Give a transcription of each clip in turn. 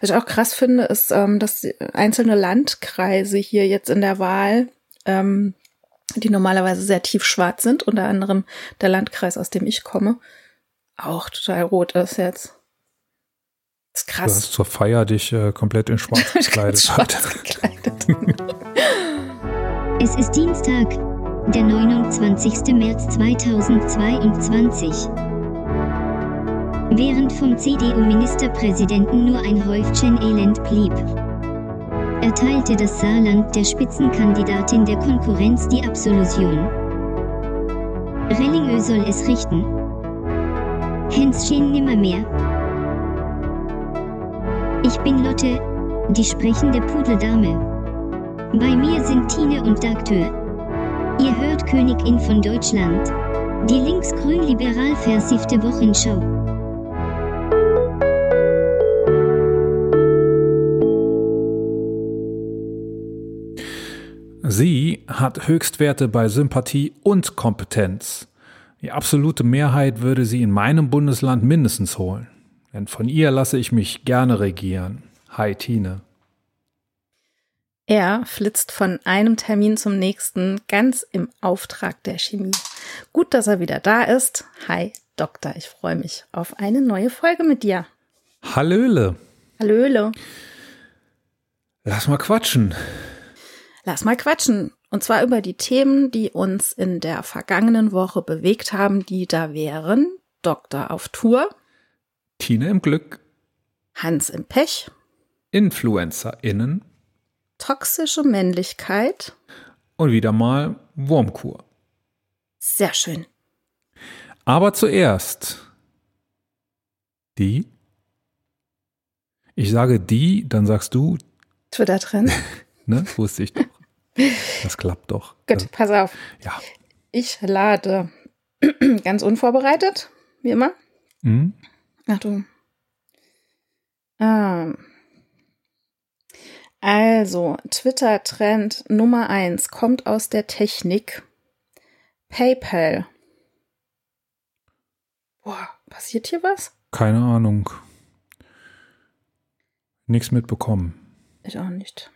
Was ich auch krass finde, ist, ähm, dass einzelne Landkreise hier jetzt in der Wahl, ähm, die normalerweise sehr tiefschwarz sind, unter anderem der Landkreis, aus dem ich komme, auch total rot ist jetzt. Das ist krass. Du hast zur Feier dich äh, komplett in schwarz gekleidet. schwarz gekleidet. es ist Dienstag, der 29. März 2022. Während vom CDU-Ministerpräsidenten nur ein Häufchen Elend blieb, erteilte das Saarland der Spitzenkandidatin der Konkurrenz die Absolution. Rellingö soll es richten. Hänschen nimmermehr. Ich bin Lotte, die sprechende Pudeldame. Bei mir sind Tine und Dagtür. Ihr hört Königin von Deutschland. Die linksgrün-liberal versiffte Wochenschau. Sie hat Höchstwerte bei Sympathie und Kompetenz. Die absolute Mehrheit würde sie in meinem Bundesland mindestens holen. Denn von ihr lasse ich mich gerne regieren. Hi, Tine. Er flitzt von einem Termin zum nächsten, ganz im Auftrag der Chemie. Gut, dass er wieder da ist. Hi, Doktor, ich freue mich auf eine neue Folge mit dir. Hallöle. Hallöle. Lass mal quatschen. Lass mal quatschen. Und zwar über die Themen, die uns in der vergangenen Woche bewegt haben, die da wären Doktor auf Tour, Tine im Glück, Hans im Pech, InfluencerInnen, toxische Männlichkeit und wieder mal Wurmkur. Sehr schön. Aber zuerst die. Ich sage die, dann sagst du. Twitter-Trend. ne, wusste ich doch. Das klappt doch. Gut, pass auf. Ja. Ich lade ganz unvorbereitet, wie immer. Mhm. Achtung. Ähm. Also, Twitter-Trend Nummer eins kommt aus der Technik. PayPal. Boah, passiert hier was? Keine Ahnung. Nichts mitbekommen. Ich auch nicht.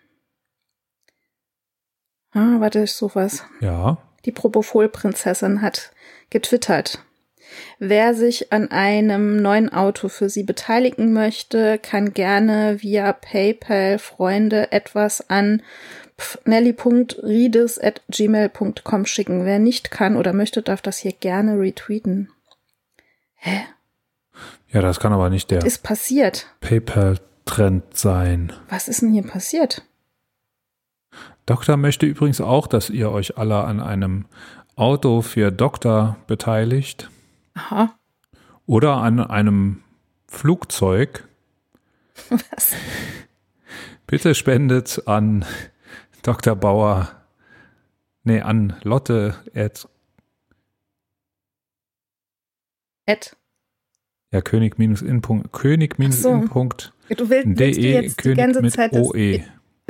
Ah, warte, ich suche was. Ja. Die Propofol-Prinzessin hat getwittert. Wer sich an einem neuen Auto für Sie beteiligen möchte, kann gerne via PayPal Freunde etwas an nelly.riedes.gmail.com schicken. Wer nicht kann oder möchte, darf das hier gerne retweeten. Hä? Ja, das kann aber nicht der ist passiert. PayPal-Trend sein. Was ist denn hier passiert? Doktor möchte übrigens auch, dass ihr euch alle an einem Auto für Doktor beteiligt. Aha. Oder an einem Flugzeug. Was? Bitte spendet an Dr. Bauer, nee, an Lotte at, at. Ja, König minus in Punkt, König minus so. Du willst, willst du de, jetzt König die ganze Zeit, dass, OE.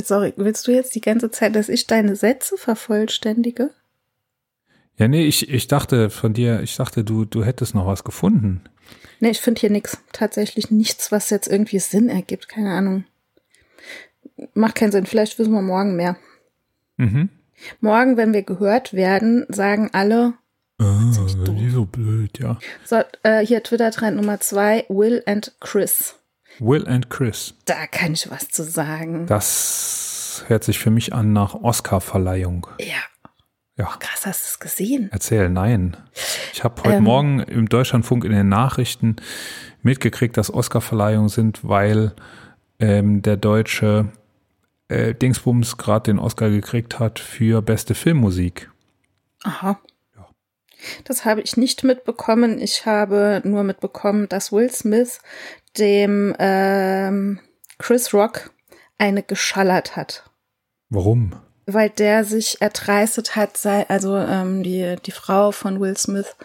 Sorry, willst du jetzt die ganze Zeit, dass ich deine Sätze vervollständige? Ja, nee, ich, ich dachte von dir, ich dachte, du, du hättest noch was gefunden. Nee, ich finde hier nichts. Tatsächlich nichts, was jetzt irgendwie Sinn ergibt. Keine Ahnung. Macht keinen Sinn. Vielleicht wissen wir morgen mehr. Mhm. Morgen, wenn wir gehört werden, sagen alle. Ah, die so blöd, ja. So, äh, hier Twitter-Trend Nummer zwei, Will and Chris. Will and Chris. Da kann ich was zu sagen. Das hört sich für mich an nach Oscar-Verleihung. Ja. Ja. Oh, krass, hast du es gesehen? Erzähl, nein. Ich habe heute Ähm. Morgen im Deutschlandfunk in den Nachrichten mitgekriegt, dass Oscar-Verleihungen sind, weil ähm, der deutsche äh, Dingsbums gerade den Oscar gekriegt hat für beste Filmmusik. Aha. Ja. Das habe ich nicht mitbekommen. Ich habe nur mitbekommen, dass Will Smith dem ähm, Chris Rock eine geschallert hat. Warum? Weil der sich erdreistet hat, sei, also ähm, die, die Frau von Will Smith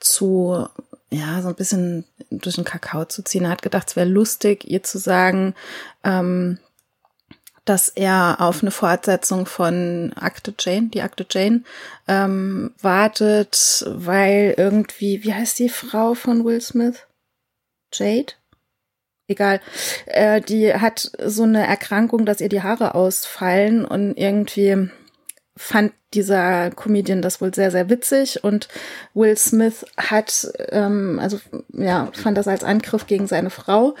zu, ja, so ein bisschen durch den Kakao zu ziehen. Er hat gedacht, es wäre lustig, ihr zu sagen, ähm, dass er auf eine Fortsetzung von Akte Jane, die Akte Jane, ähm, wartet, weil irgendwie, wie heißt die Frau von Will Smith? Jade? Egal. Äh, die hat so eine Erkrankung, dass ihr die Haare ausfallen und irgendwie fand dieser Comedian das wohl sehr, sehr witzig und Will Smith hat, ähm, also ja, fand das als Angriff gegen seine Frau,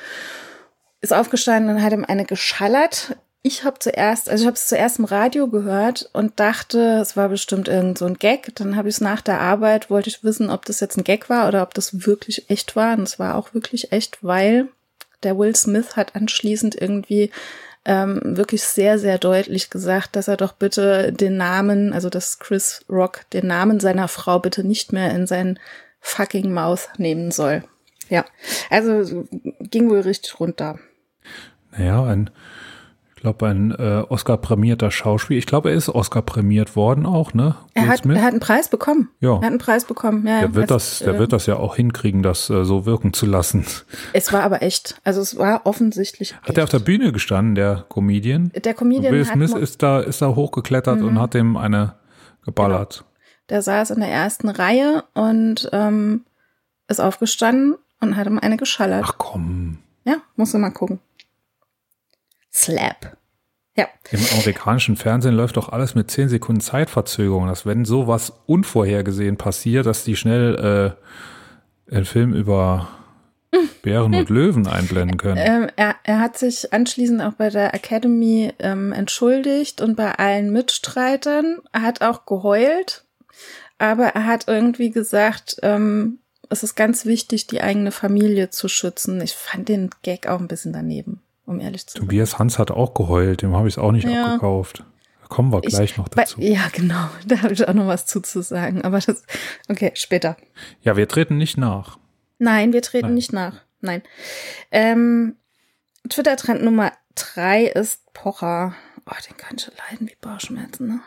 ist aufgestanden und hat ihm eine geschallert. Ich habe zuerst, also ich habe es zuerst im Radio gehört und dachte, es war bestimmt irgend so ein Gag. Dann habe ich es nach der Arbeit, wollte ich wissen, ob das jetzt ein Gag war oder ob das wirklich echt war. Und es war auch wirklich echt, weil der Will Smith hat anschließend irgendwie ähm, wirklich sehr, sehr deutlich gesagt, dass er doch bitte den Namen, also dass Chris Rock den Namen seiner Frau bitte nicht mehr in sein fucking Mouth nehmen soll. Ja, also ging wohl richtig runter. Naja, ein ich glaube, ein äh, Oscar-prämierter Schauspieler. Ich glaube, er ist Oscar-prämiert worden auch, ne? Er hat, er hat einen Preis bekommen. Ja. Er hat einen Preis bekommen. Ja, der wird als, das, der äh, wird das ja auch hinkriegen, das äh, so wirken zu lassen. Es war aber echt. Also es war offensichtlich. Hat er auf der Bühne gestanden, der Comedian? Der Comedian. Will Smith ist da, ist da hochgeklettert mhm. und hat ihm eine geballert. Genau. Der saß in der ersten Reihe und ähm, ist aufgestanden und hat ihm eine geschallert. Ach komm. Ja, musst du mal gucken. Slap. Ja. Im amerikanischen Fernsehen läuft doch alles mit 10 Sekunden Zeitverzögerung. Dass wenn sowas unvorhergesehen passiert, dass die schnell äh, einen Film über Bären und Löwen einblenden können. Ähm, er, er hat sich anschließend auch bei der Academy ähm, entschuldigt und bei allen Mitstreitern. Er hat auch geheult, aber er hat irgendwie gesagt, ähm, es ist ganz wichtig, die eigene Familie zu schützen. Ich fand den Gag auch ein bisschen daneben um ehrlich zu sein. Tobias Hans hat auch geheult, dem habe ich es auch nicht ja. abgekauft. Da kommen wir gleich ich, noch dazu. Ja, genau, da habe ich auch noch was zuzusagen. Aber das, okay, später. Ja, wir treten nicht nach. Nein, wir treten Nein. nicht nach. Nein. Ähm, Twitter-Trend Nummer drei ist Pocher. Oh, den kann ich leiden wie Bauchschmerzen, ne?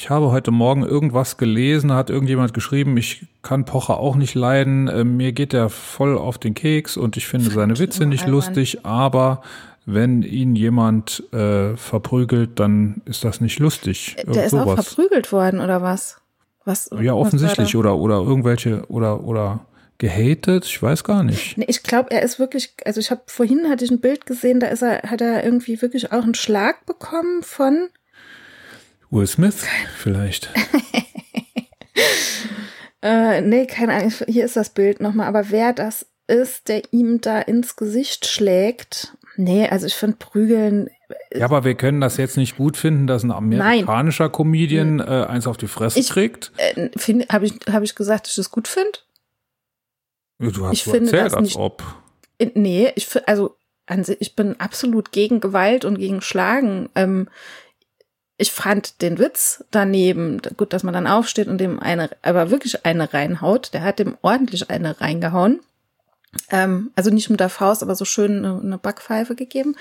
Ich habe heute Morgen irgendwas gelesen, hat irgendjemand geschrieben, ich kann Pocher auch nicht leiden, äh, mir geht er voll auf den Keks und ich finde seine Witze nicht lustig, aber wenn ihn jemand äh, verprügelt, dann ist das nicht lustig. Äh, der ist sowas. auch verprügelt worden oder was? Was? Ja, offensichtlich oder oder irgendwelche oder oder gehatet, ich weiß gar nicht. Nee, ich glaube, er ist wirklich, also ich habe vorhin hatte ich ein Bild gesehen, da ist er hat er irgendwie wirklich auch einen Schlag bekommen von Will Smith vielleicht. äh, nee, keine Ahnung. Hier ist das Bild nochmal. Aber wer das ist, der ihm da ins Gesicht schlägt. Nee, also ich finde Prügeln. Ja, aber wir können das jetzt nicht gut finden, dass ein amerikanischer Nein. Comedian äh, eins auf die Fresse ich, kriegt. Äh, Habe ich, hab ich gesagt, dass ich das gut finde? du hast ich so finde erzählt, als nicht, ob. Nee, ich also ich bin absolut gegen Gewalt und gegen Schlagen. Ähm, ich fand den Witz daneben, gut, dass man dann aufsteht und dem eine, aber wirklich eine reinhaut. Der hat dem ordentlich eine reingehauen. Ähm, also nicht mit der Faust, aber so schön eine, eine Backpfeife gegeben.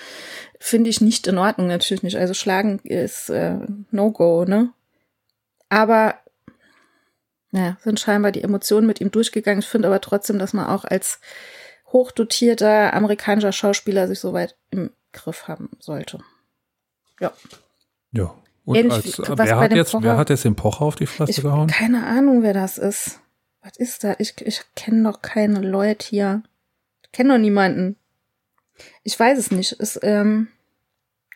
Finde ich nicht in Ordnung, natürlich nicht. Also schlagen ist äh, No-Go, ne? Aber naja, sind scheinbar die Emotionen mit ihm durchgegangen. Ich finde aber trotzdem, dass man auch als hochdotierter amerikanischer Schauspieler sich so weit im Griff haben sollte. Ja. Ja, und Ähnlich, als, wer, hat jetzt, wer hat jetzt den Pocher auf die Fresse ich, gehauen? Keine Ahnung, wer das ist. Was ist da? Ich, ich kenne doch keine Leute hier. Ich kenne doch niemanden. Ich weiß es nicht. Ist, ähm,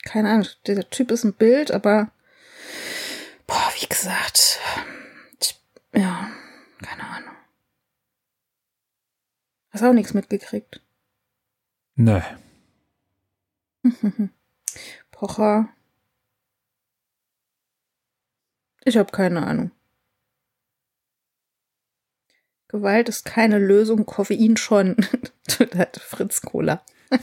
keine Ahnung. Der Typ ist ein Bild, aber boah, wie gesagt. Ich, ja, keine Ahnung. Hast auch nichts mitgekriegt? Nee. Pocher Ich habe keine Ahnung. Gewalt ist keine Lösung, Koffein schon. Fritz Cola.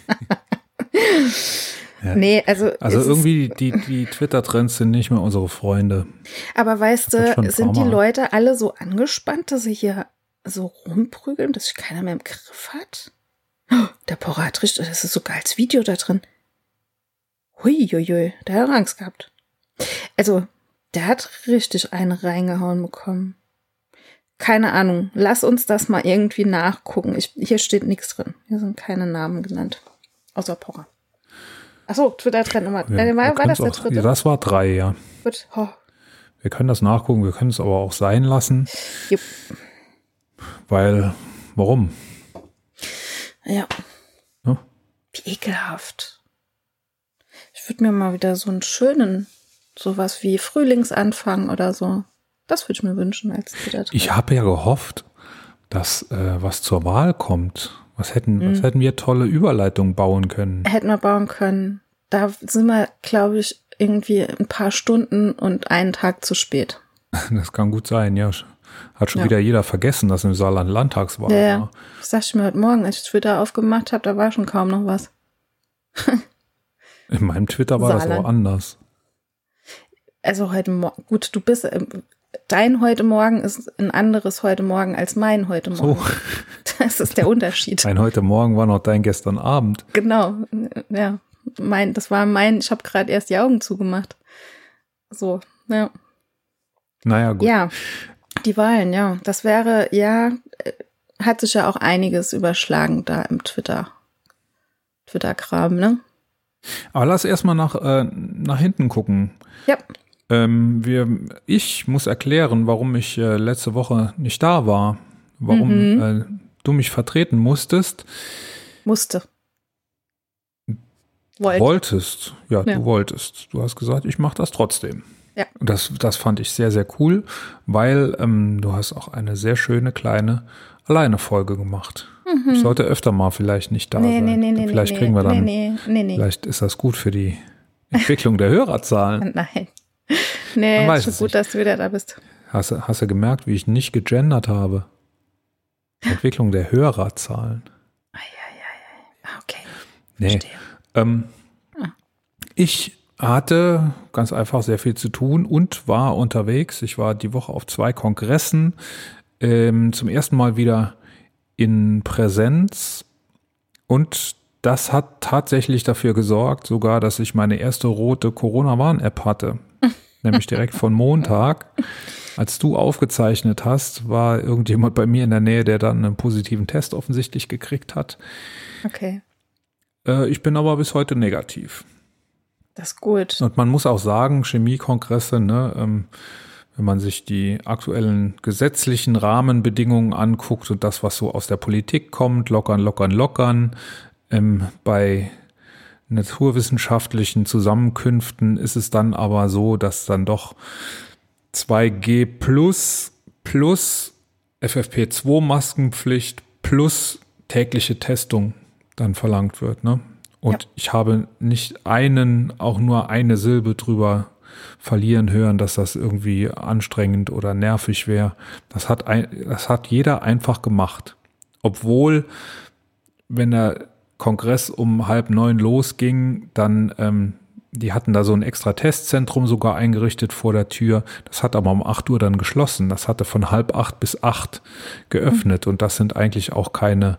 ja. Nee, also. Also irgendwie die, die Twitter-Trends sind nicht mehr unsere Freunde. Aber weißt du, sind die Leute alle so angespannt, dass sie hier so rumprügeln, dass sich keiner mehr im Griff hat? Der Porra hat richtig, das ist sogar als Video da drin. Huiuiui, der hat Angst gehabt. Also, der hat richtig eine reingehauen bekommen. Keine Ahnung. Lass uns das mal irgendwie nachgucken. Ich, hier steht nichts drin. Hier sind keine Namen genannt. Außer Pocher. Achso, Twitter-Trend Nummer. Ja, äh, war, war das der dritte? Ja, das war drei, ja. Gut. Oh. Wir können das nachgucken, wir können es aber auch sein lassen. Jupp. Weil, warum? Ja. Wie ekelhaft. Ich würde mir mal wieder so einen schönen, sowas wie Frühlingsanfang oder so. Das würde ich mir wünschen als Twitter. Ich habe ja gehofft, dass äh, was zur Wahl kommt. Was hätten, mhm. was hätten wir tolle Überleitungen bauen können? Hätten wir bauen können. Da sind wir, glaube ich, irgendwie ein paar Stunden und einen Tag zu spät. Das kann gut sein, ja. Hat schon ja. wieder jeder vergessen, dass im Saarland Landtagswahl ja, war. Das sagte ich mir heute Morgen, als ich Twitter aufgemacht habe, da war schon kaum noch was. In meinem Twitter war Saarland. das auch anders. Also heute Morgen, gut, du bist, ähm, dein heute Morgen ist ein anderes heute Morgen als mein heute Morgen. So. Das ist der Unterschied. Mein heute Morgen war noch dein gestern Abend. Genau, ja. Mein, das war mein, ich habe gerade erst die Augen zugemacht. So, ja. Naja, gut. Ja, die Wahlen, ja. Das wäre, ja, äh, hat sich ja auch einiges überschlagen da im Twitter. Twitter-Kram, ne? Aber lass erstmal nach, äh, nach hinten gucken. Ja. Ähm, wir, ich muss erklären, warum ich äh, letzte Woche nicht da war. Warum mhm. äh, du mich vertreten musstest. Musste. Wollt. Wolltest. Ja, ja, du wolltest. Du hast gesagt, ich mache das trotzdem. Ja. Das, das fand ich sehr, sehr cool, weil ähm, du hast auch eine sehr schöne kleine Alleine-Folge gemacht. Mhm. Ich sollte öfter mal vielleicht nicht da nee, sein. Nee, nee, nee, vielleicht nee, kriegen wir dann. Nee, nee, nee, Vielleicht ist das gut für die Entwicklung der Hörerzahlen. Nein. Nee, ist schon gut, nicht. dass du wieder da bist. Hast, hast du gemerkt, wie ich nicht gegendert habe? Entwicklung der Hörerzahlen. Ah. Okay. Nee. Ähm, ah. Ich hatte ganz einfach sehr viel zu tun und war unterwegs. Ich war die Woche auf zwei Kongressen. Ähm, zum ersten Mal wieder in Präsenz und das hat tatsächlich dafür gesorgt, sogar, dass ich meine erste rote Corona-Warn-App hatte. Nämlich direkt von Montag. Als du aufgezeichnet hast, war irgendjemand bei mir in der Nähe, der dann einen positiven Test offensichtlich gekriegt hat. Okay. Äh, ich bin aber bis heute negativ. Das ist gut. Und man muss auch sagen, Chemiekongresse, ne, ähm, wenn man sich die aktuellen gesetzlichen Rahmenbedingungen anguckt und das, was so aus der Politik kommt, lockern, lockern, lockern, ähm, bei naturwissenschaftlichen Zusammenkünften ist es dann aber so, dass dann doch 2G plus plus FFP2 Maskenpflicht plus tägliche Testung dann verlangt wird. Ne? Und ja. ich habe nicht einen, auch nur eine Silbe drüber verlieren hören, dass das irgendwie anstrengend oder nervig wäre. Das hat ein, das hat jeder einfach gemacht. Obwohl, wenn der Kongress um halb neun losging, dann, ähm, die hatten da so ein extra Testzentrum sogar eingerichtet vor der Tür. Das hat aber um acht Uhr dann geschlossen. Das hatte von halb acht bis acht geöffnet. Mhm. Und das sind eigentlich auch keine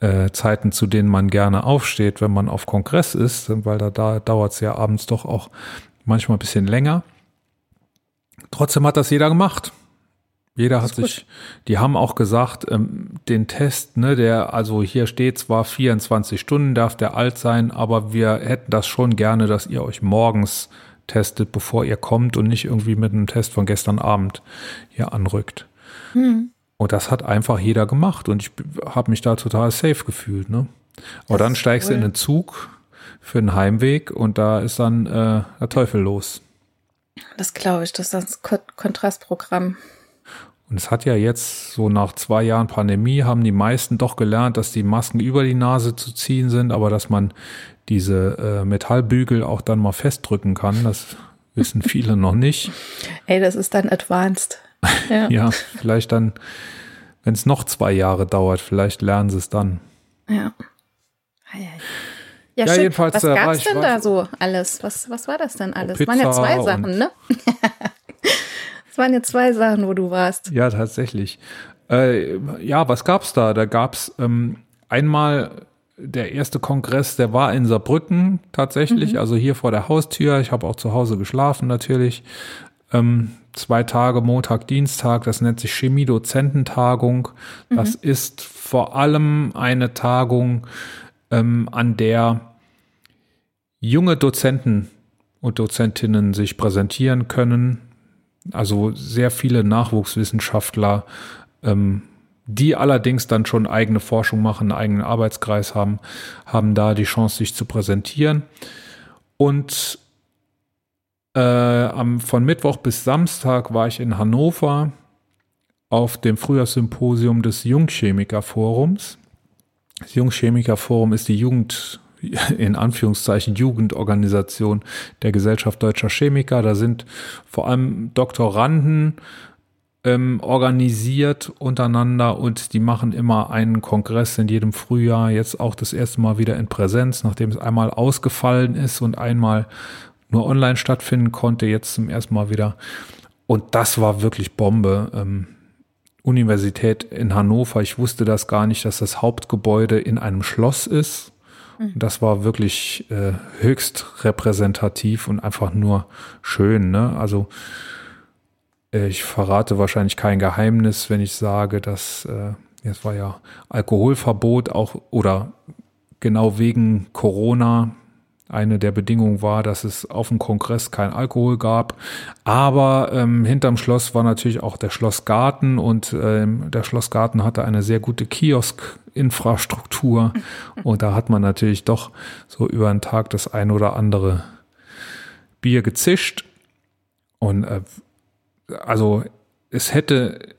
äh, Zeiten, zu denen man gerne aufsteht, wenn man auf Kongress ist, weil da, da dauert es ja abends doch auch manchmal ein bisschen länger. Trotzdem hat das jeder gemacht. Jeder hat sich, die haben auch gesagt, ähm, den Test, ne, der, also hier steht zwar 24 Stunden darf der alt sein, aber wir hätten das schon gerne, dass ihr euch morgens testet, bevor ihr kommt und nicht irgendwie mit einem Test von gestern Abend hier anrückt. Hm. Und das hat einfach jeder gemacht und ich habe mich da total safe gefühlt, ne? Aber das dann steigst cool. du in den Zug für den Heimweg und da ist dann äh, der Teufel los. Das glaube ich, das ist das Kontrastprogramm. Und es hat ja jetzt so nach zwei Jahren Pandemie haben die meisten doch gelernt, dass die Masken über die Nase zu ziehen sind, aber dass man diese äh, Metallbügel auch dann mal festdrücken kann. Das wissen viele noch nicht. Ey, das ist dann advanced. Ja, ja vielleicht dann, wenn es noch zwei Jahre dauert, vielleicht lernen sie es dann. Ja. Ja, ja jedenfalls. Was äh, gab es denn da so alles? Was, was war das denn alles? Es waren ja zwei Sachen, ne? Es waren ja zwei Sachen, wo du warst. Ja, tatsächlich. Äh, ja, was gab's da? Da gab's ähm, einmal der erste Kongress, der war in Saarbrücken tatsächlich, mhm. also hier vor der Haustür. Ich habe auch zu Hause geschlafen natürlich. Ähm, zwei Tage, Montag, Dienstag, das nennt sich Chemie-Dozententagung. Mhm. Das ist vor allem eine Tagung, ähm, an der junge Dozenten und Dozentinnen sich präsentieren können. Also sehr viele Nachwuchswissenschaftler, ähm, die allerdings dann schon eigene Forschung machen, einen eigenen Arbeitskreis haben, haben da die Chance, sich zu präsentieren. Und äh, am, von Mittwoch bis Samstag war ich in Hannover auf dem Frühjahrssymposium des Jungchemikerforums. Das Jungchemikerforum ist die Jugend, in Anführungszeichen Jugendorganisation der Gesellschaft Deutscher Chemiker. Da sind vor allem Doktoranden ähm, organisiert untereinander und die machen immer einen Kongress in jedem Frühjahr, jetzt auch das erste Mal wieder in Präsenz, nachdem es einmal ausgefallen ist und einmal nur online stattfinden konnte, jetzt zum ersten Mal wieder. Und das war wirklich Bombe. Ähm, Universität in Hannover, ich wusste das gar nicht, dass das Hauptgebäude in einem Schloss ist. Mhm. Das war wirklich äh, höchst repräsentativ und einfach nur schön. Ne? Also äh, ich verrate wahrscheinlich kein Geheimnis, wenn ich sage, dass äh, jetzt war ja Alkoholverbot auch oder genau wegen Corona eine der Bedingungen war, dass es auf dem Kongress kein Alkohol gab. Aber ähm, hinterm Schloss war natürlich auch der Schlossgarten und ähm, der Schlossgarten hatte eine sehr gute Kiosk-Infrastruktur. Und da hat man natürlich doch so über den Tag das ein oder andere Bier gezischt. Und äh, also es hätte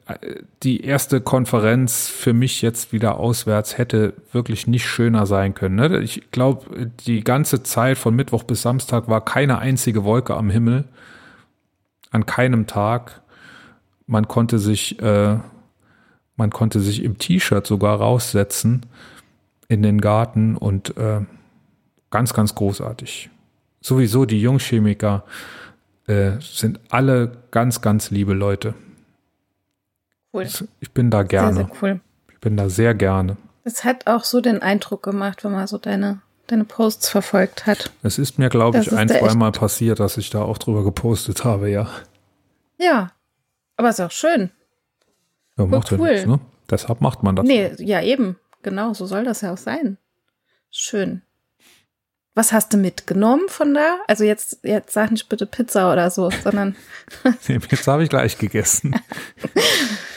die erste Konferenz für mich jetzt wieder auswärts hätte wirklich nicht schöner sein können. Ne? Ich glaube, die ganze Zeit von Mittwoch bis Samstag war keine einzige Wolke am Himmel. An keinem Tag. Man konnte sich, äh, man konnte sich im T-Shirt sogar raussetzen in den Garten und äh, ganz, ganz großartig. Sowieso die Jungchemiker äh, sind alle ganz, ganz liebe Leute. Cool. Ich bin da gerne. Sehr, sehr cool. Ich bin da sehr gerne. Es hat auch so den Eindruck gemacht, wenn man so deine, deine Posts verfolgt hat. Es ist mir, glaube ich, ein, zweimal passiert, dass ich da auch drüber gepostet habe, ja. Ja, aber ist auch schön. Ja, macht cool. ja nichts, ne? Deshalb macht man das. Nee, ja, eben. Genau, so soll das ja auch sein. Schön. Was hast du mitgenommen von da? Also jetzt, jetzt sag nicht bitte Pizza oder so, sondern. nee, Pizza habe ich gleich gegessen.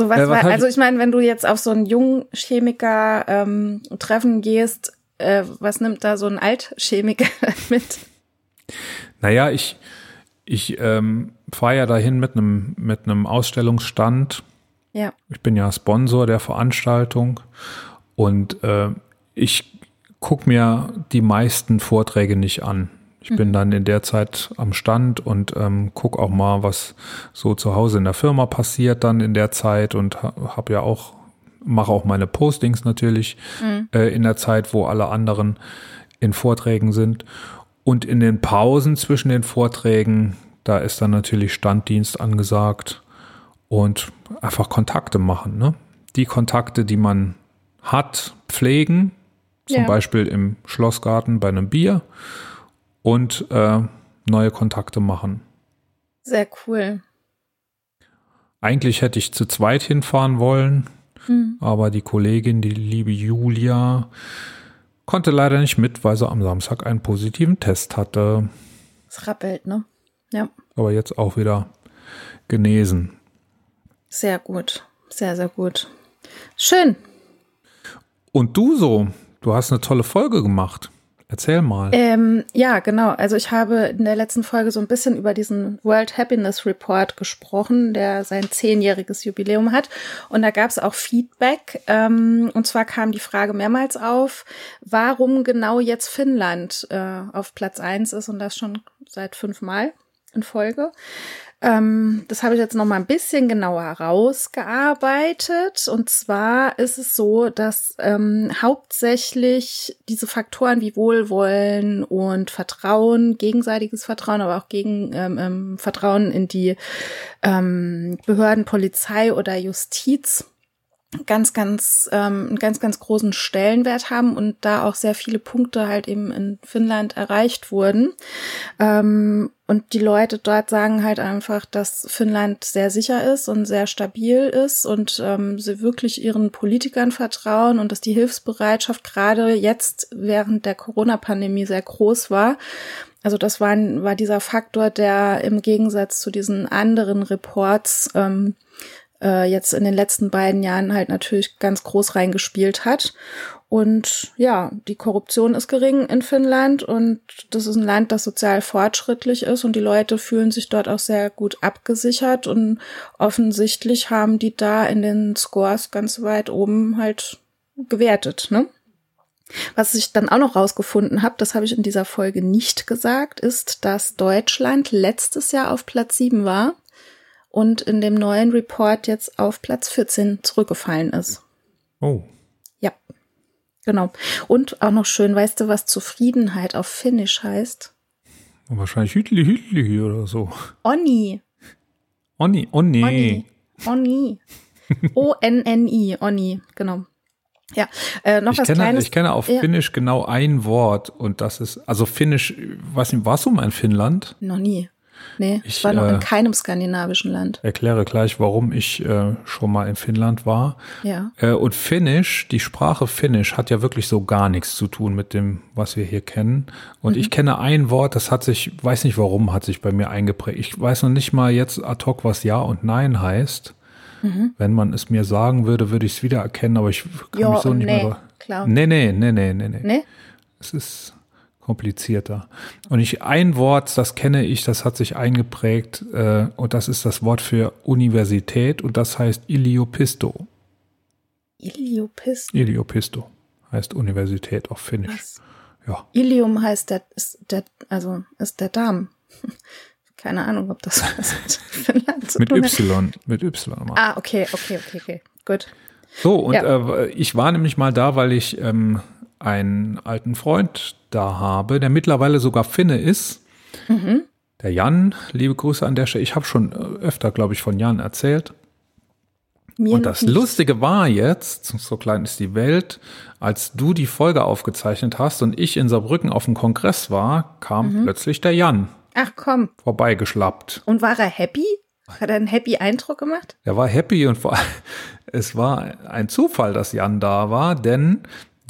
So was äh, was war, also ich meine, wenn du jetzt auf so einen jungen Chemiker ähm, Treffen gehst, äh, was nimmt da so ein Altchemiker mit? Naja, ich, ich ähm, fahre ja dahin mit einem mit einem Ausstellungsstand. Ja. Ich bin ja Sponsor der Veranstaltung und äh, ich gucke mir die meisten Vorträge nicht an. Ich bin mhm. dann in der Zeit am Stand und ähm, guck auch mal, was so zu Hause in der Firma passiert dann in der Zeit und ha, habe ja auch mache auch meine Postings natürlich mhm. äh, in der Zeit, wo alle anderen in Vorträgen sind. Und in den Pausen zwischen den Vorträgen, da ist dann natürlich Standdienst angesagt und einfach Kontakte machen. Ne? Die Kontakte, die man hat, pflegen, zum ja. Beispiel im Schlossgarten bei einem Bier und äh, neue Kontakte machen. Sehr cool. Eigentlich hätte ich zu zweit hinfahren wollen, mhm. aber die Kollegin, die liebe Julia, konnte leider nicht mit, weil sie am Samstag einen positiven Test hatte. Es rappelt, ne? Ja. Aber jetzt auch wieder genesen. Sehr gut. Sehr, sehr gut. Schön. Und du so? Du hast eine tolle Folge gemacht. Erzähl mal. Ähm, ja, genau. Also ich habe in der letzten Folge so ein bisschen über diesen World Happiness Report gesprochen, der sein zehnjähriges Jubiläum hat. Und da gab es auch Feedback. Ähm, und zwar kam die Frage mehrmals auf, warum genau jetzt Finnland äh, auf Platz eins ist und das schon seit fünfmal in Folge. Ähm, das habe ich jetzt noch mal ein bisschen genauer rausgearbeitet. Und zwar ist es so, dass ähm, hauptsächlich diese Faktoren wie Wohlwollen und Vertrauen, gegenseitiges Vertrauen, aber auch gegen ähm, ähm Vertrauen in die ähm, Behörden, Polizei oder Justiz ganz, ganz, ähm, einen ganz, ganz großen Stellenwert haben und da auch sehr viele Punkte halt eben in Finnland erreicht wurden. Ähm, und die Leute dort sagen halt einfach, dass Finnland sehr sicher ist und sehr stabil ist und ähm, sie wirklich ihren Politikern vertrauen und dass die Hilfsbereitschaft gerade jetzt während der Corona-Pandemie sehr groß war. Also das war, war dieser Faktor, der im Gegensatz zu diesen anderen Reports ähm, äh, jetzt in den letzten beiden Jahren halt natürlich ganz groß reingespielt hat. Und ja, die Korruption ist gering in Finnland und das ist ein Land, das sozial fortschrittlich ist und die Leute fühlen sich dort auch sehr gut abgesichert und offensichtlich haben die da in den Scores ganz weit oben halt gewertet, ne? Was ich dann auch noch rausgefunden habe, das habe ich in dieser Folge nicht gesagt, ist, dass Deutschland letztes Jahr auf Platz 7 war und in dem neuen Report jetzt auf Platz 14 zurückgefallen ist. Oh. Ja, genau. Und auch noch schön, weißt du, was Zufriedenheit auf Finnisch heißt? Wahrscheinlich Hütli Hütli oder so. Onni. Onni, Onni. Onni. Onni. O-N-N-I. Onni, genau. Ja, äh, noch Ich was kenne, Kleines. ich kenne auf Ja. Finnisch genau ein Wort und das ist, also Finnisch, nicht, warst du mal in Finnland? Noch nie. Nee, ich war noch äh, in keinem skandinavischen Land. Erkläre gleich, warum ich äh, schon mal in Finnland war. Ja. Äh, und Finnisch, die Sprache Finnisch hat ja wirklich so gar nichts zu tun mit dem, was wir hier kennen. Und Mhm. ich kenne ein Wort, das hat sich, weiß nicht warum, hat sich bei mir eingeprägt. Ich weiß noch nicht mal jetzt ad hoc, was Ja und Nein heißt. Mhm. Wenn man es mir sagen würde, würde ich es wieder erkennen, aber ich kann Ja mich so nicht nee, mehr. klar. Nee, nee, nee, nee, nee, nee. Nee? Es ist komplizierter. Und ich ein Wort, das kenne ich, das hat sich eingeprägt, äh, und das ist das Wort für Universität und das heißt Iliopisto. Iliopist. Iliopisto heißt Universität auf Finnisch. Was? Ja. Ilium heißt der, ist der, also ist der Darm. Keine Ahnung, ob das mit Finnland. Y, mit Y. Ah, okay, okay, okay, okay. Gut. So, und Ja. äh, ich war nämlich mal da, weil ich ähm, einen alten Freund da habe, der mittlerweile sogar Finne ist. Mhm. Der Jan, liebe Grüße an der Stelle. Ich habe schon äh, öfter, glaube ich, von Jan erzählt. Mir Und das nicht. Lustige war jetzt, so klein ist die Welt, als du die Folge aufgezeichnet hast und ich in Saarbrücken auf dem Kongress war, kam Mhm. plötzlich der Jan Ach komm. vorbeigeschlappt. Und war er happy? Hat er einen happy Eindruck gemacht? Er war happy und vor allem, es war ein Zufall, dass Jan da war, denn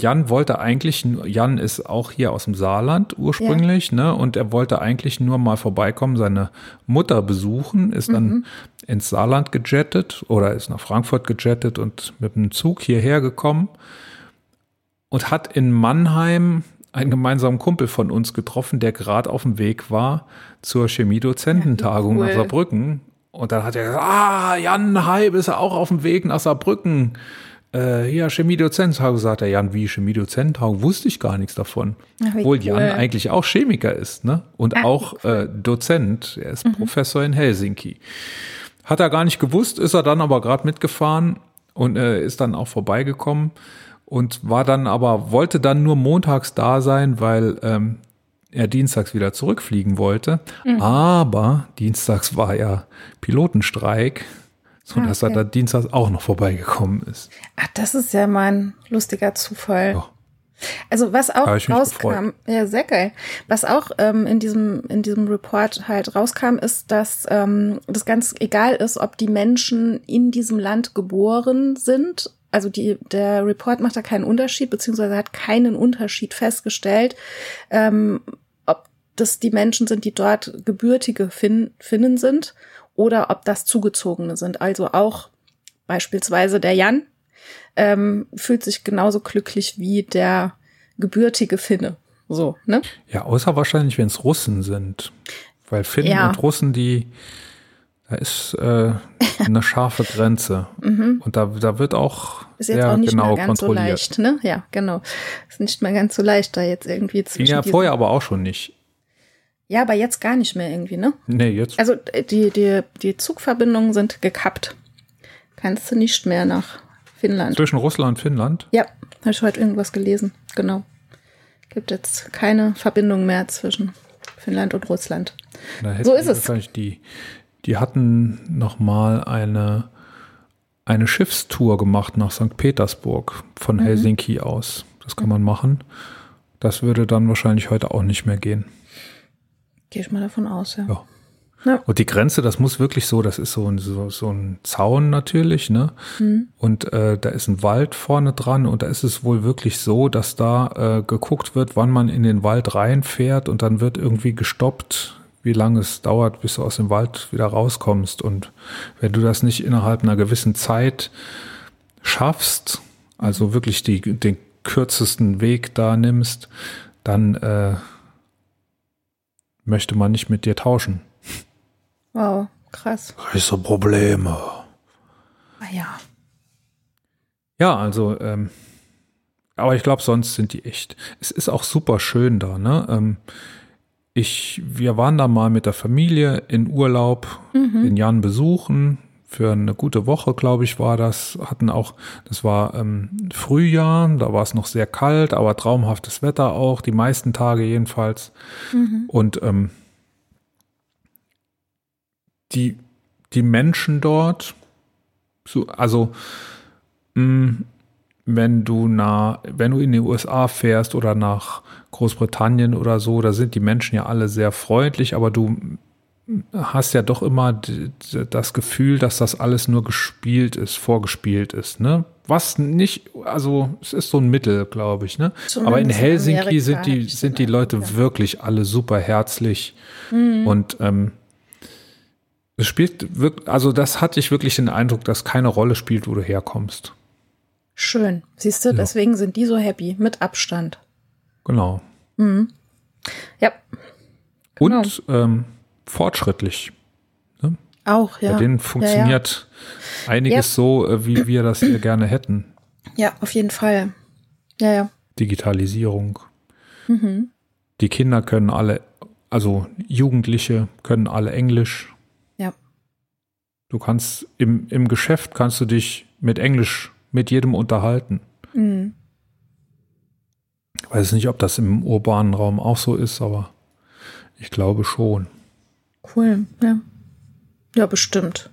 Jan wollte eigentlich, Jan ist auch hier aus dem Saarland ursprünglich, ne, und er wollte eigentlich nur mal vorbeikommen, seine Mutter besuchen, ist dann ins Saarland gejettet oder ist nach Frankfurt gejettet und mit dem Zug hierher gekommen und hat in Mannheim einen gemeinsamen Kumpel von uns getroffen, der gerade auf dem Weg war zur Chemiedozententagung Ja, wie nach cool. Saarbrücken. Und dann hat er gesagt, ah, Jan Heib ist auch auf dem Weg nach Saarbrücken. Äh, ja, Chemiedozententagung, sagt er, Jan, wie Chemiedozententagung? Wusste ich gar nichts davon. Ach, Obwohl cool. Jan eigentlich auch Chemiker ist, ne? Und Ah, auch äh, Dozent. Er ist Professor in Helsinki. Hat er gar nicht gewusst, ist er dann aber gerade mitgefahren und äh, ist dann auch vorbeigekommen und war dann aber, wollte dann nur montags da sein, weil ähm, er dienstags wieder zurückfliegen wollte. Aber dienstags war ja Pilotenstreik, sodass Ah, okay. er da dienstags auch noch vorbeigekommen ist. Ach, das ist ja mal ein lustiger Zufall. Ja. Also was auch rauskam, ja sehr geil. Was auch ähm, in diesem in diesem Report halt rauskam, ist, dass ähm, das ganz egal ist, ob die Menschen in diesem Land geboren sind. Also die der Report macht da keinen Unterschied, beziehungsweise hat keinen Unterschied festgestellt, ähm, ob das die Menschen sind, die dort gebürtige Finn, Finnen sind oder ob das Zugezogene sind. Also auch beispielsweise der Jan, ähm, fühlt sich genauso glücklich wie der gebürtige Finne. So, ne? Ja, außer wahrscheinlich, wenn es Russen sind. Weil Finnen Ja. und Russen, die, da ist äh, eine scharfe Grenze. Und da, da wird auch Mhm. Ist jetzt auch nicht genau mehr ganz so kontrolliert. leicht, ne? Ja, genau. Ist nicht mehr ganz so leicht, da jetzt irgendwie Ging zwischen ja vorher aber auch schon nicht. Ja, aber jetzt gar nicht mehr irgendwie, ne? Nee, jetzt. Also äh, die, die, die Zugverbindungen sind gekappt. Kannst du nicht mehr nach Finnland. zwischen Russland und Finnland. Ja, habe ich heute irgendwas gelesen. Genau. Gibt jetzt keine Verbindung mehr zwischen Finnland und Russland. So ist es. Die, die hatten noch mal eine, eine Schiffstour gemacht nach St. Petersburg von Mhm. Helsinki aus. Das kann man machen. Das würde dann wahrscheinlich heute auch nicht mehr gehen. Gehe ich mal davon aus, ja. Ja. Ja. Und die Grenze, das muss wirklich so, das ist so ein, so, so ein Zaun natürlich, ne? Mhm. Und äh, da ist ein Wald vorne dran und da ist es wohl wirklich so, dass da äh, geguckt wird, wann man in den Wald reinfährt und dann wird irgendwie gestoppt, wie lange es dauert, bis du aus dem Wald wieder rauskommst. Und wenn du das nicht innerhalb einer gewissen Zeit schaffst, also wirklich die, den kürzesten Weg da nimmst, dann äh, möchte man nicht mit dir tauschen. Wow, krass. Große Probleme. Ah ja. Ja, also, ähm, aber ich glaube, sonst sind die echt. Es ist auch super schön da, ne? Ähm, ich, wir waren da mal mit der Familie in Urlaub, den Jan besuchen. Für eine gute Woche, glaube ich, war das. Hatten auch, das war ähm, Frühjahr, da war es noch sehr kalt, aber traumhaftes Wetter auch, die meisten Tage jedenfalls. Und ähm, die, die Menschen dort, so, also mh, wenn du nach, wenn du in die USA fährst oder nach Großbritannien oder so, da sind die Menschen ja alle sehr freundlich, aber du hast ja doch immer das Gefühl, dass das alles nur gespielt ist, vorgespielt ist, ne? Was nicht, also es ist so ein Mittel, glaube ich, ne? Aber in Zumindest in Helsinki Amerika sind die sind die Leute ja. wirklich alle super herzlich und ähm, es spielt wirklich, also das hatte ich wirklich den Eindruck, dass keine Rolle spielt, wo du herkommst. Schön. Siehst du, deswegen sind die so happy. Mit Abstand. Genau. Ja, Genau. Und ähm, fortschrittlich. auch, ja. Bei denen funktioniert einiges Ja. so, äh, wie wir das hier gerne hätten. Ja, ja auf jeden Fall. Ja, ja. Digitalisierung. Mhm. Die Kinder können alle, also Jugendliche können alle Englisch. Ja. Du kannst im, im Geschäft kannst du dich mit Englisch mit jedem unterhalten. Mhm. Ich weiß nicht, ob das im urbanen Raum auch so ist, aber ich glaube schon. Cool, ja. Ja, bestimmt.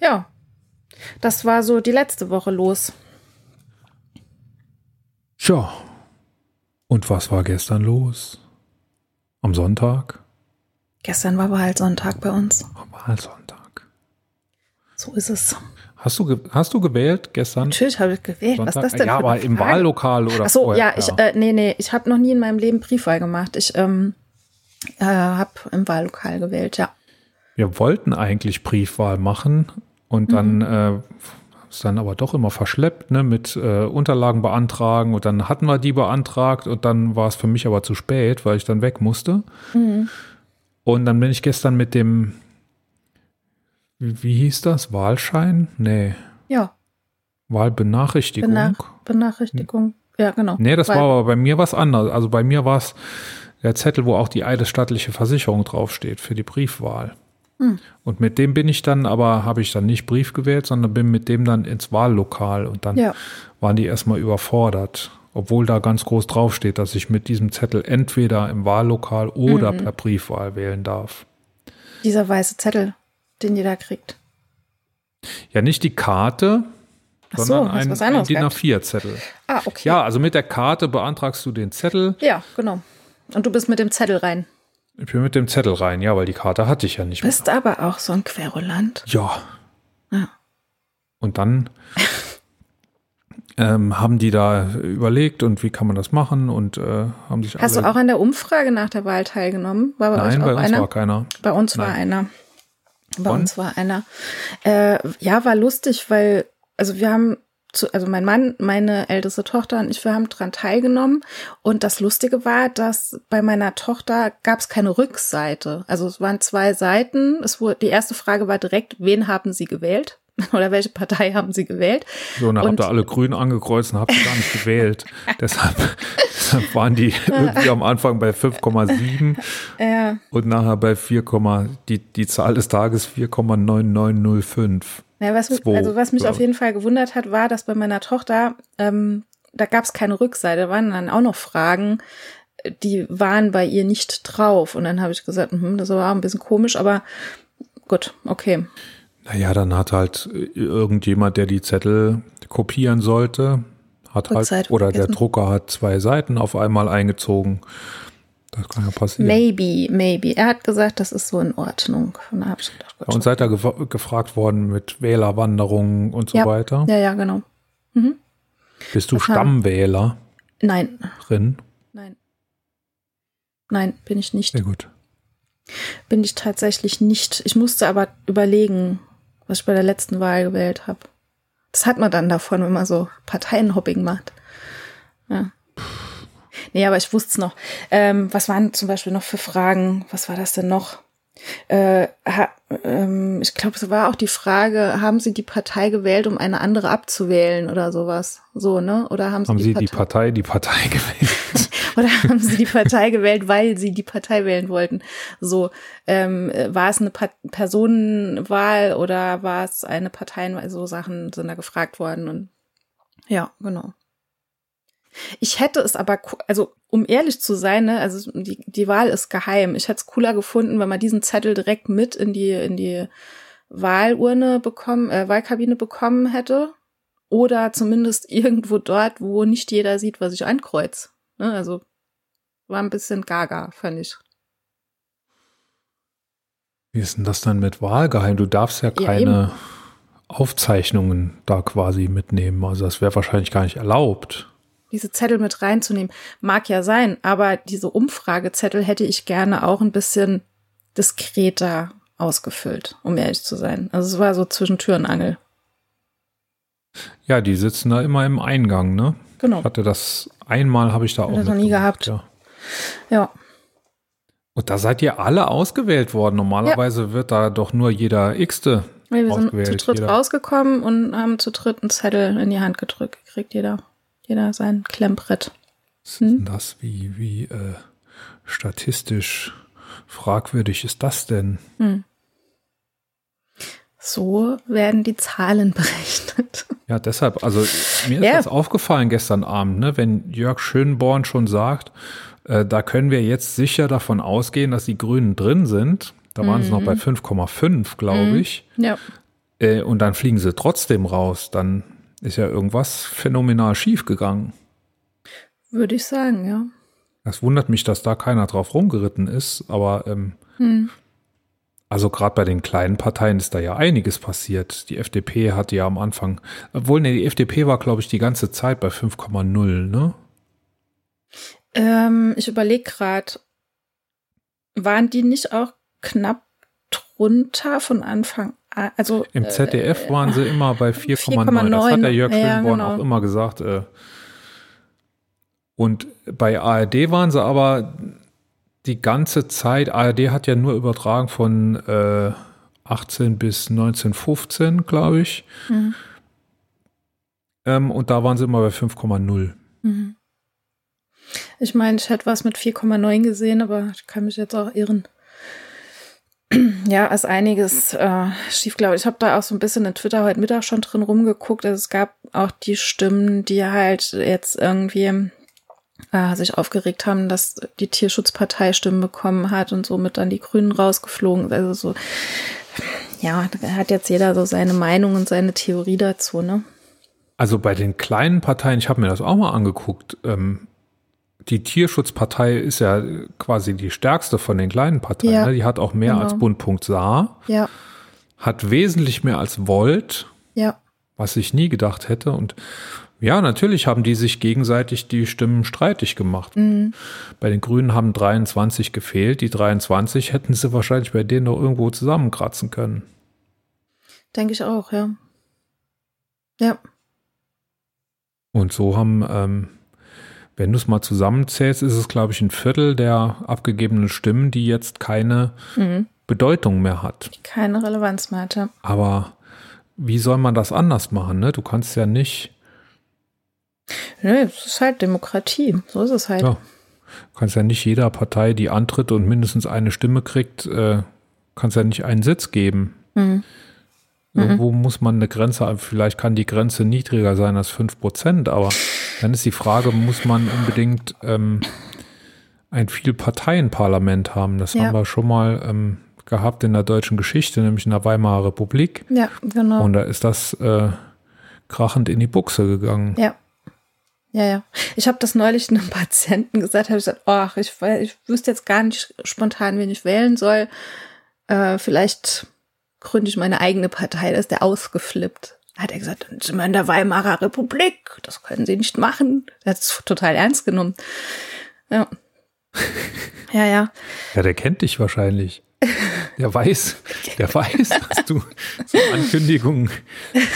Ja. Das war so die letzte Woche los. Tja. Und was war gestern los? Am Sonntag? Gestern war aber halt Sonntag bei uns. Wahlsonntag. So ist es. Hast du, hast du gewählt gestern? Natürlich habe ich gewählt. Was ist das denn? ja, aber im? Wahllokal oder Ach so, vorher? ja, ich, äh, nee, nee, ich habe noch nie in meinem Leben Briefwahl gemacht. Ich ähm, äh, habe im Wahllokal gewählt, ja. Wir wollten eigentlich Briefwahl machen und dann Mhm. äh, ist dann aber doch immer verschleppt, ne, mit äh, Unterlagen beantragen und dann hatten wir die beantragt und dann war es für mich aber zu spät, weil ich dann weg musste. Mhm. Und dann bin ich gestern mit dem, wie, wie hieß das? Wahlschein? Nee, Ja, Wahlbenachrichtigung. Benach Benachrichtigung. Ja, genau. Nee, das Weil- war aber bei mir was anderes. Also bei mir war es der Zettel, wo auch die eidesstattliche Versicherung draufsteht für die Briefwahl. Hm. Und mit dem bin ich dann, aber habe ich dann nicht Brief gewählt, sondern bin mit dem dann ins Wahllokal und dann Ja. waren die erstmal überfordert. Obwohl da ganz groß draufsteht, dass ich mit diesem Zettel entweder im Wahllokal oder Mhm. per Briefwahl wählen darf. Dieser weiße Zettel, den jeder kriegt. Ja, nicht die Karte, Ach so, sondern hast ein, ein DIN gehabt. A4-Zettel. Ah, okay. Ja, also mit der Karte beantragst du den Zettel. Ja, genau. Und du bist mit dem Zettel rein. Ich bin mit dem Zettel rein, ja, weil die Karte hatte ich ja nicht mehr. Bist aber auch so ein Querulant. Ja. Ja. Und dann ähm, haben die da überlegt und wie kann man das machen und äh, haben sich Hast du auch an der Umfrage nach der Wahl teilgenommen? War bei Nein, bei uns einer? war keiner. Bei uns war Nein. einer. Bei Und? uns war einer. Äh, ja, war lustig, weil, also wir haben, zu, also mein Mann, meine älteste Tochter und ich, wir haben dran teilgenommen. Und das Lustige war, dass bei meiner Tochter gab es keine Rückseite. Also es waren zwei Seiten. Es wurde, die erste Frage war direkt, wen haben Sie gewählt? Oder welche Partei haben Sie gewählt? So, und dann habt ihr alle grün angekreuzt und habt gar nicht gewählt. deshalb, deshalb waren die irgendwie am Anfang bei 5,7 Ja. und nachher bei 4, die, die Zahl des Tages 4,9905. Ja, was, also was mich auf jeden Fall gewundert hat, war, dass bei meiner Tochter, ähm, da gab es keine Rückseite, da waren dann auch noch Fragen, die waren bei ihr nicht drauf. Und dann habe ich gesagt, hm, das war ein bisschen komisch, aber gut, okay. Naja, dann hat halt irgendjemand, der die Zettel kopieren sollte, hat halt, Rückseite oder der vergessen. Drucker hat zwei Seiten auf einmal eingezogen. Das kann ja passieren. Maybe, maybe. Er hat gesagt, das ist so in Ordnung. Und da habe ich gedacht, gut. Und seid ihr gef gefragt worden mit Wählerwanderungen und so ja. weiter? Ja, ja, genau. Bist du Das Stammwählerin? Nein, nein, Nein, bin ich nicht. Sehr gut. Bin ich tatsächlich nicht. Ich musste aber überlegen, was ich bei der letzten Wahl gewählt habe. Das hat man dann davon, wenn man so Parteienhopping macht. Ja. Nee, aber ich wusste es noch. Ähm, was waren zum Beispiel noch für Fragen? Was war das denn noch? Äh, ha, ähm, ich glaube, es war auch die Frage, haben Sie die Partei gewählt, um eine andere abzuwählen oder sowas? So, ne? Oder haben Sie, Haben die, Sie Partei die Partei, die Partei gewählt? oder haben Sie die Partei gewählt, weil Sie die Partei wählen wollten? So, ähm, äh, war es eine pa Personenwahl oder war es eine Parteienwahl? So Sachen sind da gefragt worden und ja, genau. Ich hätte es aber, also um ehrlich zu sein, ne, also die, die Wahl ist geheim. Ich hätte es cooler gefunden, wenn man diesen Zettel direkt mit in die, in die Wahlurne bekommen, äh, Wahlkabine bekommen hätte. Oder zumindest irgendwo dort, wo nicht jeder sieht, was ich ankreuz. Ne, also war ein bisschen gaga, fand ich. Wie ist denn das dann mit Wahlgeheim? Du darfst ja Ja, keine Aufzeichnungen da quasi mitnehmen. Also das wäre wahrscheinlich gar nicht erlaubt. Diese Zettel mit reinzunehmen. Mag ja sein, aber diese Umfragezettel hätte ich gerne auch ein bisschen diskreter ausgefüllt, um ehrlich zu sein. Also es war so zwischen Tür und Angel. Ja, die sitzen da immer im Eingang, ne? Genau. Ich hatte das einmal, habe ich da auch das noch nie gehabt. Ja. Ja. Und da seid ihr alle ausgewählt worden. Normalerweise wird da doch nur jeder X-te Wir sind zu dritt jeder. rausgekommen und haben zu dritt einen Zettel in die Hand gedrückt. Kriegt jeder. Jeder sein Klemmbrett. Was ist Hm? denn das? Wie, wie äh, statistisch fragwürdig ist das denn? So werden die Zahlen berechnet. Ja, deshalb, also mir ist Ja. das aufgefallen gestern Abend, ne, wenn Jörg Schönborn schon sagt, äh, da können wir jetzt sicher davon ausgehen, dass die Grünen drin sind. Da waren sie noch Mhm. bei 5,5, glaube ich. Ja. Äh, und dann fliegen sie trotzdem raus. Dann ist ja irgendwas phänomenal schief gegangen. Würde ich sagen, ja. Das wundert mich, dass da keiner drauf rumgeritten ist, aber ähm, Hm. also gerade bei den kleinen Parteien ist da ja einiges passiert. Die FDP hatte ja am Anfang, obwohl, ne, die FDP war, glaube ich, die ganze Zeit bei 5,0, ne? Ähm, ich überlege gerade, waren die nicht auch knapp drunter von Anfang an? Also Im äh, ZDF waren sie immer bei 4,9. Das 4,9, hat der Jörg ja, Schönborn genau. auch immer gesagt. Äh. Und bei ARD waren sie aber die ganze Zeit, ARD hat ja nur übertragen von äh, 18 bis 1915, glaube ich. Mhm. Ähm, und da waren sie immer bei 5,0. Mhm. Ich meine, ich hätte was mit 4,9 gesehen, aber ich kann mich jetzt auch irren. Ja, ist einiges äh, schief, glaube ich. Habe da auch so ein bisschen in Twitter heute Mittag schon drin rumgeguckt. Also es gab auch die Stimmen, die halt jetzt irgendwie äh, sich aufgeregt haben, dass die Tierschutzpartei Stimmen bekommen hat und somit dann die Grünen rausgeflogen. Also so, ja, da hat jetzt jeder so seine Meinung und seine Theorie dazu, ne? Also bei den kleinen Parteien, ich habe mir das auch mal angeguckt, ähm, die Tierschutzpartei ist ja quasi die stärkste von den kleinen Parteien. Ja, ne? Die hat auch mehr genau. als Bund. Saar, Ja, hat wesentlich mehr als Volt, ja, was ich nie gedacht hätte. Und ja, natürlich haben die sich gegenseitig die Stimmen streitig gemacht. Mhm. Bei den Grünen haben 23 gefehlt. Die 23 hätten sie wahrscheinlich bei denen noch irgendwo zusammenkratzen können. denke ich auch, ja. Ja. Und so haben, ähm, wenn du es mal zusammenzählst, ist es, glaube ich, ein Viertel der abgegebenen Stimmen, die jetzt keine Mhm. Bedeutung mehr hat. Keine Relevanz mehr hatte. Aber wie soll man das anders machen? Ne? Du kannst ja nicht, Nö, es ist halt Demokratie. So ist es halt. ja, du kannst ja nicht jeder Partei, die antritt und mindestens eine Stimme kriegt, äh, kannst ja nicht einen Sitz geben. Mhm. Irgendwo muss man eine Grenze, vielleicht kann die Grenze niedriger sein als 5 Prozent, aber dann ist die Frage, muss man unbedingt ähm, ein Vielparteienparlament haben? Das Ja. haben wir schon mal ähm, gehabt in der deutschen Geschichte, nämlich in der Weimarer Republik. Ja, genau. Und da ist das äh, krachend in die Buchse gegangen. ja. Ja, ja. Ich habe das neulich einem Patienten gesagt, habe ich gesagt, ach, ich, ich wüsste jetzt gar nicht spontan, wen ich wählen soll. Äh, vielleicht gründe ich meine eigene Partei, da ist der ausgeflippt. Hat er gesagt, dann sind wir in der Weimarer Republik, das können Sie nicht machen. Er hat es total ernst genommen. Ja. Ja, ja. Ja, der kennt dich wahrscheinlich. Der weiß, der weiß, dass du so Ankündigungen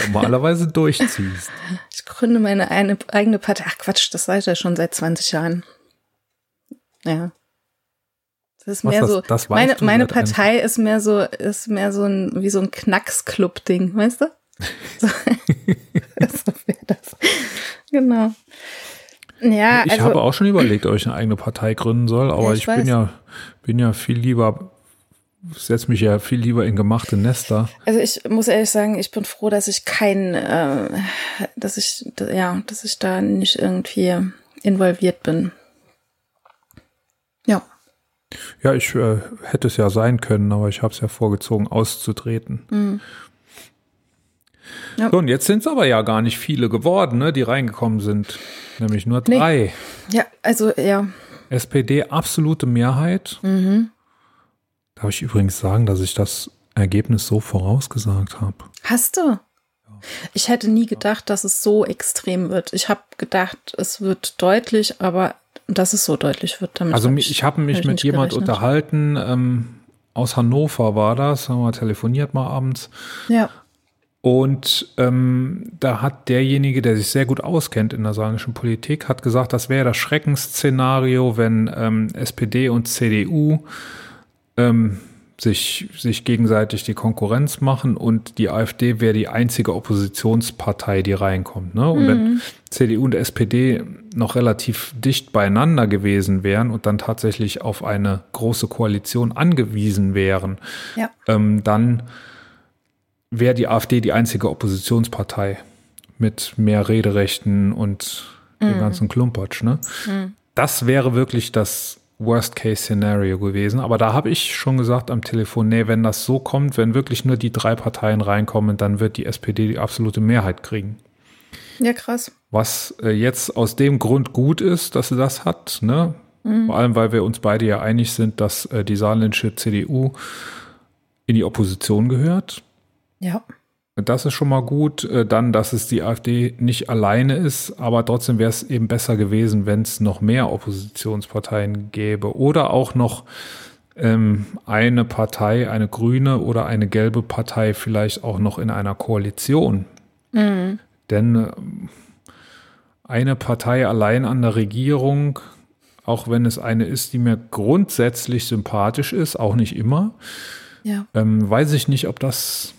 normalerweise durchziehst. Ich gründe meine eine, eigene Partei. Ach Quatsch, das weiß ja schon seit 20 Jahren. Ja. Das ist Was mehr das- so. das meine meine Partei ist mehr so, ist mehr so ein, wie so ein Knacksclub-Ding, weißt du? So, so wäre das. Genau. Ja, Ich also. habe auch schon überlegt, ob ich eine eigene Partei gründen soll, aber Ja, ich, ich bin ja, bin ja viel lieber, setze mich ja viel lieber in gemachte Nester. Also ich muss ehrlich sagen, ich bin froh, dass ich kein, äh, dass ich, ja, dass ich da nicht irgendwie involviert bin. Ja. Ja, ich äh, hätte es ja sein können, aber ich habe es ja vorgezogen, auszutreten. Mhm. Ja. So, und jetzt sind es aber ja gar nicht viele geworden, ne, die reingekommen sind. Nämlich nur Nee. drei. Ja, also ja. SPD absolute Mehrheit. Mhm. Darf ich übrigens sagen, dass ich das Ergebnis so vorausgesagt habe? Hast du? Ich hätte nie gedacht, dass es so extrem wird. Ich habe gedacht, es wird deutlich, aber dass es so deutlich wird, damit Also hab mi- ich habe mich hab mit jemand gerechnet. unterhalten, ähm, aus Hannover war das, haben wir telefoniert mal abends. Ja. Und ähm, da hat derjenige, der sich sehr gut auskennt in der saarländischen Politik, hat gesagt, das wäre das Schreckensszenario, wenn ähm, SPD und CDU ähm, sich, sich gegenseitig die Konkurrenz machen und die AfD wäre die einzige Oppositionspartei, die reinkommt. Ne? Und wenn CDU und SPD noch relativ dicht beieinander gewesen wären und dann tatsächlich auf eine große Koalition angewiesen wären, Ja. ähm, dann wäre die AfD die einzige Oppositionspartei mit mehr Rederechten und dem ganzen Klumpatsch. Ne? Das wäre wirklich das Worst-Case-Szenario gewesen. Aber da habe ich schon gesagt am Telefon, nee, wenn das so kommt, wenn wirklich nur die drei Parteien reinkommen, dann wird die SPD die absolute Mehrheit kriegen. Ja, krass. Was äh, jetzt aus dem Grund gut ist, dass sie das hat, ne? Vor allem, weil wir uns beide ja einig sind, dass äh, die saarländische CDU in die Opposition gehört. Ja. Das ist schon mal gut. Äh, Dann, dass es die AfD nicht alleine ist, aber trotzdem wäre es eben besser gewesen, wenn es noch mehr Oppositionsparteien gäbe oder auch noch ähm, eine Partei, eine grüne oder eine gelbe Partei vielleicht auch noch in einer Koalition. Denn ähm, eine Partei allein an der Regierung, auch wenn es eine ist, die mir grundsätzlich sympathisch ist, auch nicht immer, Ja. ähm, weiß ich nicht, ob das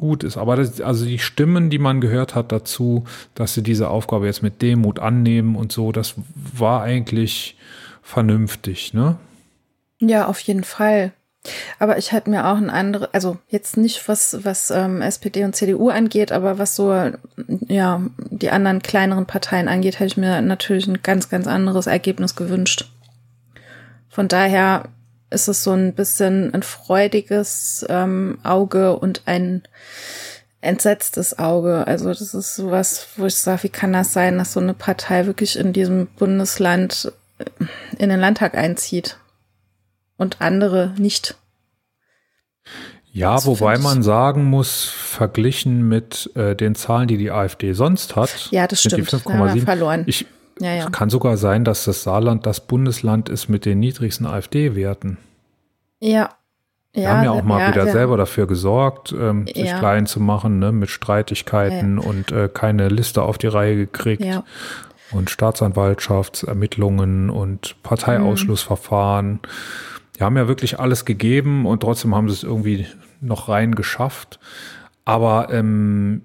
gut ist. Aber das, also die Stimmen, die man gehört hat dazu, dass sie diese Aufgabe jetzt mit Demut annehmen und so, das war eigentlich vernünftig, ne? Ja, auf jeden Fall. Aber ich hätte mir auch ein andere, also jetzt nicht was, was ähm, SPD und CDU angeht, aber was so, ja, die anderen kleineren Parteien angeht, hätte ich mir natürlich ein ganz, ganz anderes Ergebnis gewünscht. Von daher ist es so ein bisschen ein freudiges ähm, Auge und ein entsetztes Auge. Also das ist sowas, wo ich sage, wie kann das sein, dass so eine Partei wirklich in diesem Bundesland äh, in den Landtag einzieht und andere nicht. Ja, Das wobei man sagen muss, verglichen mit äh, den Zahlen, die die AfD sonst hat, Ja, das sind die stimmt. Wir 5,7. verloren. Ich, Ja, ja. Kann sogar sein, dass das Saarland das Bundesland ist mit den niedrigsten AfD-Werten. Ja. Wir haben ja auch mal wieder selber dafür gesorgt, ähm, sich Ja. klein zu machen, ne, mit Streitigkeiten und äh, keine Liste auf die Reihe gekriegt. Ja. Und Staatsanwaltschaftsermittlungen und Parteiausschlussverfahren. Die haben ja wirklich alles gegeben und trotzdem haben sie es irgendwie noch rein geschafft. Aber ähm,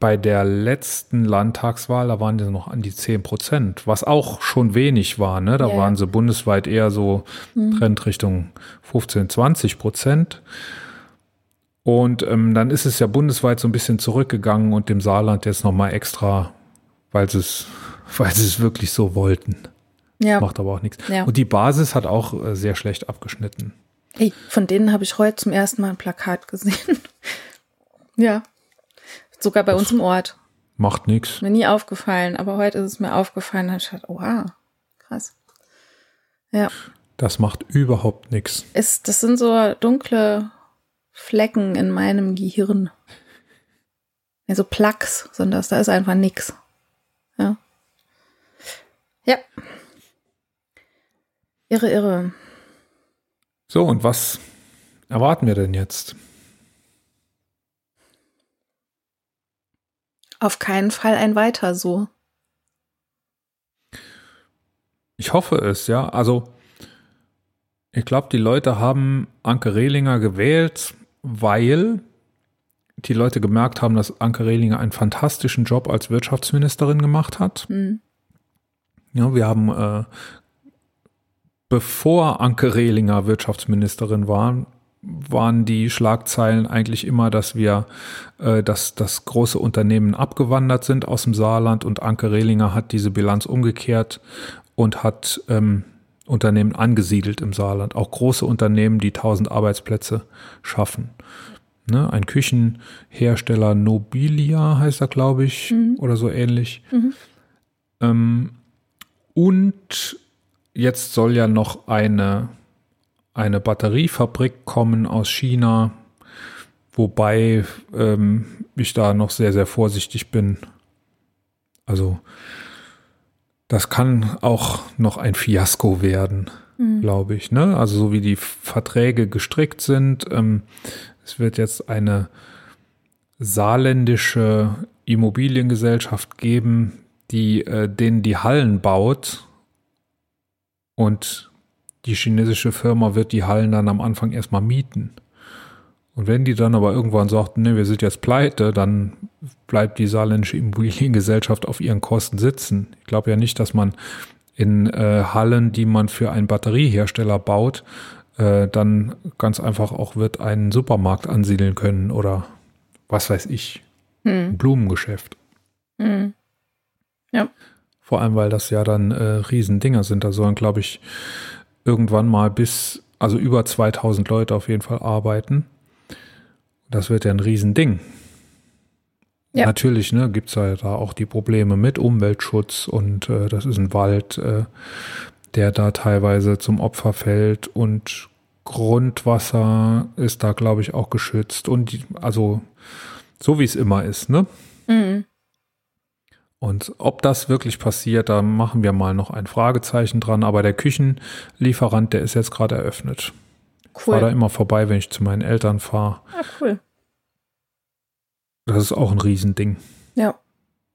bei der letzten Landtagswahl, da waren die noch an die 10 Prozent, was auch schon wenig war. Ne? Da ja. waren sie bundesweit eher so Trend Richtung 15, 20 Prozent. Und ähm, dann ist es ja bundesweit so ein bisschen zurückgegangen und dem Saarland jetzt nochmal extra, weil sie es, weil sie es wirklich so wollten. Ja. Macht aber auch nichts. Ja. Und die Basis hat auch äh, sehr schlecht abgeschnitten. Ey, von denen habe ich heute zum ersten Mal ein Plakat gesehen. ja. Sogar bei uns im Ort. Macht nichts. Mir nie aufgefallen, aber heute ist es mir aufgefallen. Da ich gedacht, oha, krass. Ja. Das macht überhaupt nichts. Ist, das sind so dunkle Flecken in meinem Gehirn. Also Plaques sind das, da ist einfach nix. Ja. Ja. Irre, irre. So, und was erwarten wir denn jetzt? Auf keinen Fall ein weiter so. Ich hoffe es, ja. Also, ich glaube, die Leute haben Anke Rehlinger gewählt, weil die Leute gemerkt haben, dass Anke Rehlinger einen fantastischen Job als Wirtschaftsministerin gemacht hat. Hm. Ja, wir haben, äh, bevor Anke Rehlinger Wirtschaftsministerin war, waren die Schlagzeilen eigentlich immer, dass wir, äh, dass das große Unternehmen abgewandert sind aus dem Saarland und Anke Rehlinger hat diese Bilanz umgekehrt und hat ähm, Unternehmen angesiedelt im Saarland, auch große Unternehmen, die tausend Arbeitsplätze schaffen. Ne, ein Küchenhersteller Nobilia heißt er, glaube ich, Mhm. oder so ähnlich. Mhm. Ähm, und jetzt soll ja noch eine, eine Batteriefabrik kommen aus China, wobei ähm, ich da noch sehr, sehr vorsichtig bin. Also das kann auch noch ein Fiasko werden, Mhm. glaube ich. Ne? Also so wie die Verträge gestrickt sind. Ähm, es wird jetzt eine saarländische Immobiliengesellschaft geben, die äh, denen die Hallen baut und die chinesische Firma wird die Hallen dann am Anfang erstmal mieten. Und wenn die dann aber irgendwann sagt, nee, wir sind jetzt pleite, dann bleibt die saarländische Immobiliengesellschaft auf ihren Kosten sitzen. Ich glaube ja nicht, dass man in äh, Hallen, die man für einen Batteriehersteller baut, äh, dann ganz einfach auch wird einen Supermarkt ansiedeln können oder was weiß ich, ein Hm. Blumengeschäft. Hm. Vor allem, weil das ja dann äh, Riesendinger sind. Da sollen, glaube ich, irgendwann mal bis, also über 2000 Leute auf jeden Fall arbeiten. Das wird ja ein Riesending. Ja. Natürlich, ne, gibt's ja da auch die Probleme mit Umweltschutz und äh, das ist ein Wald, äh, der da teilweise zum Opfer fällt und Grundwasser ist da, glaube ich, auch geschützt und die, also so wie es immer ist, ne? Hm. Und ob das wirklich passiert, da machen wir mal noch ein Fragezeichen dran. Aber der Küchenlieferant, der ist jetzt gerade eröffnet. Ich fahre da Cool. immer vorbei, wenn ich zu meinen Eltern fahre. Ah, cool. Das ist auch ein Riesending. Ja.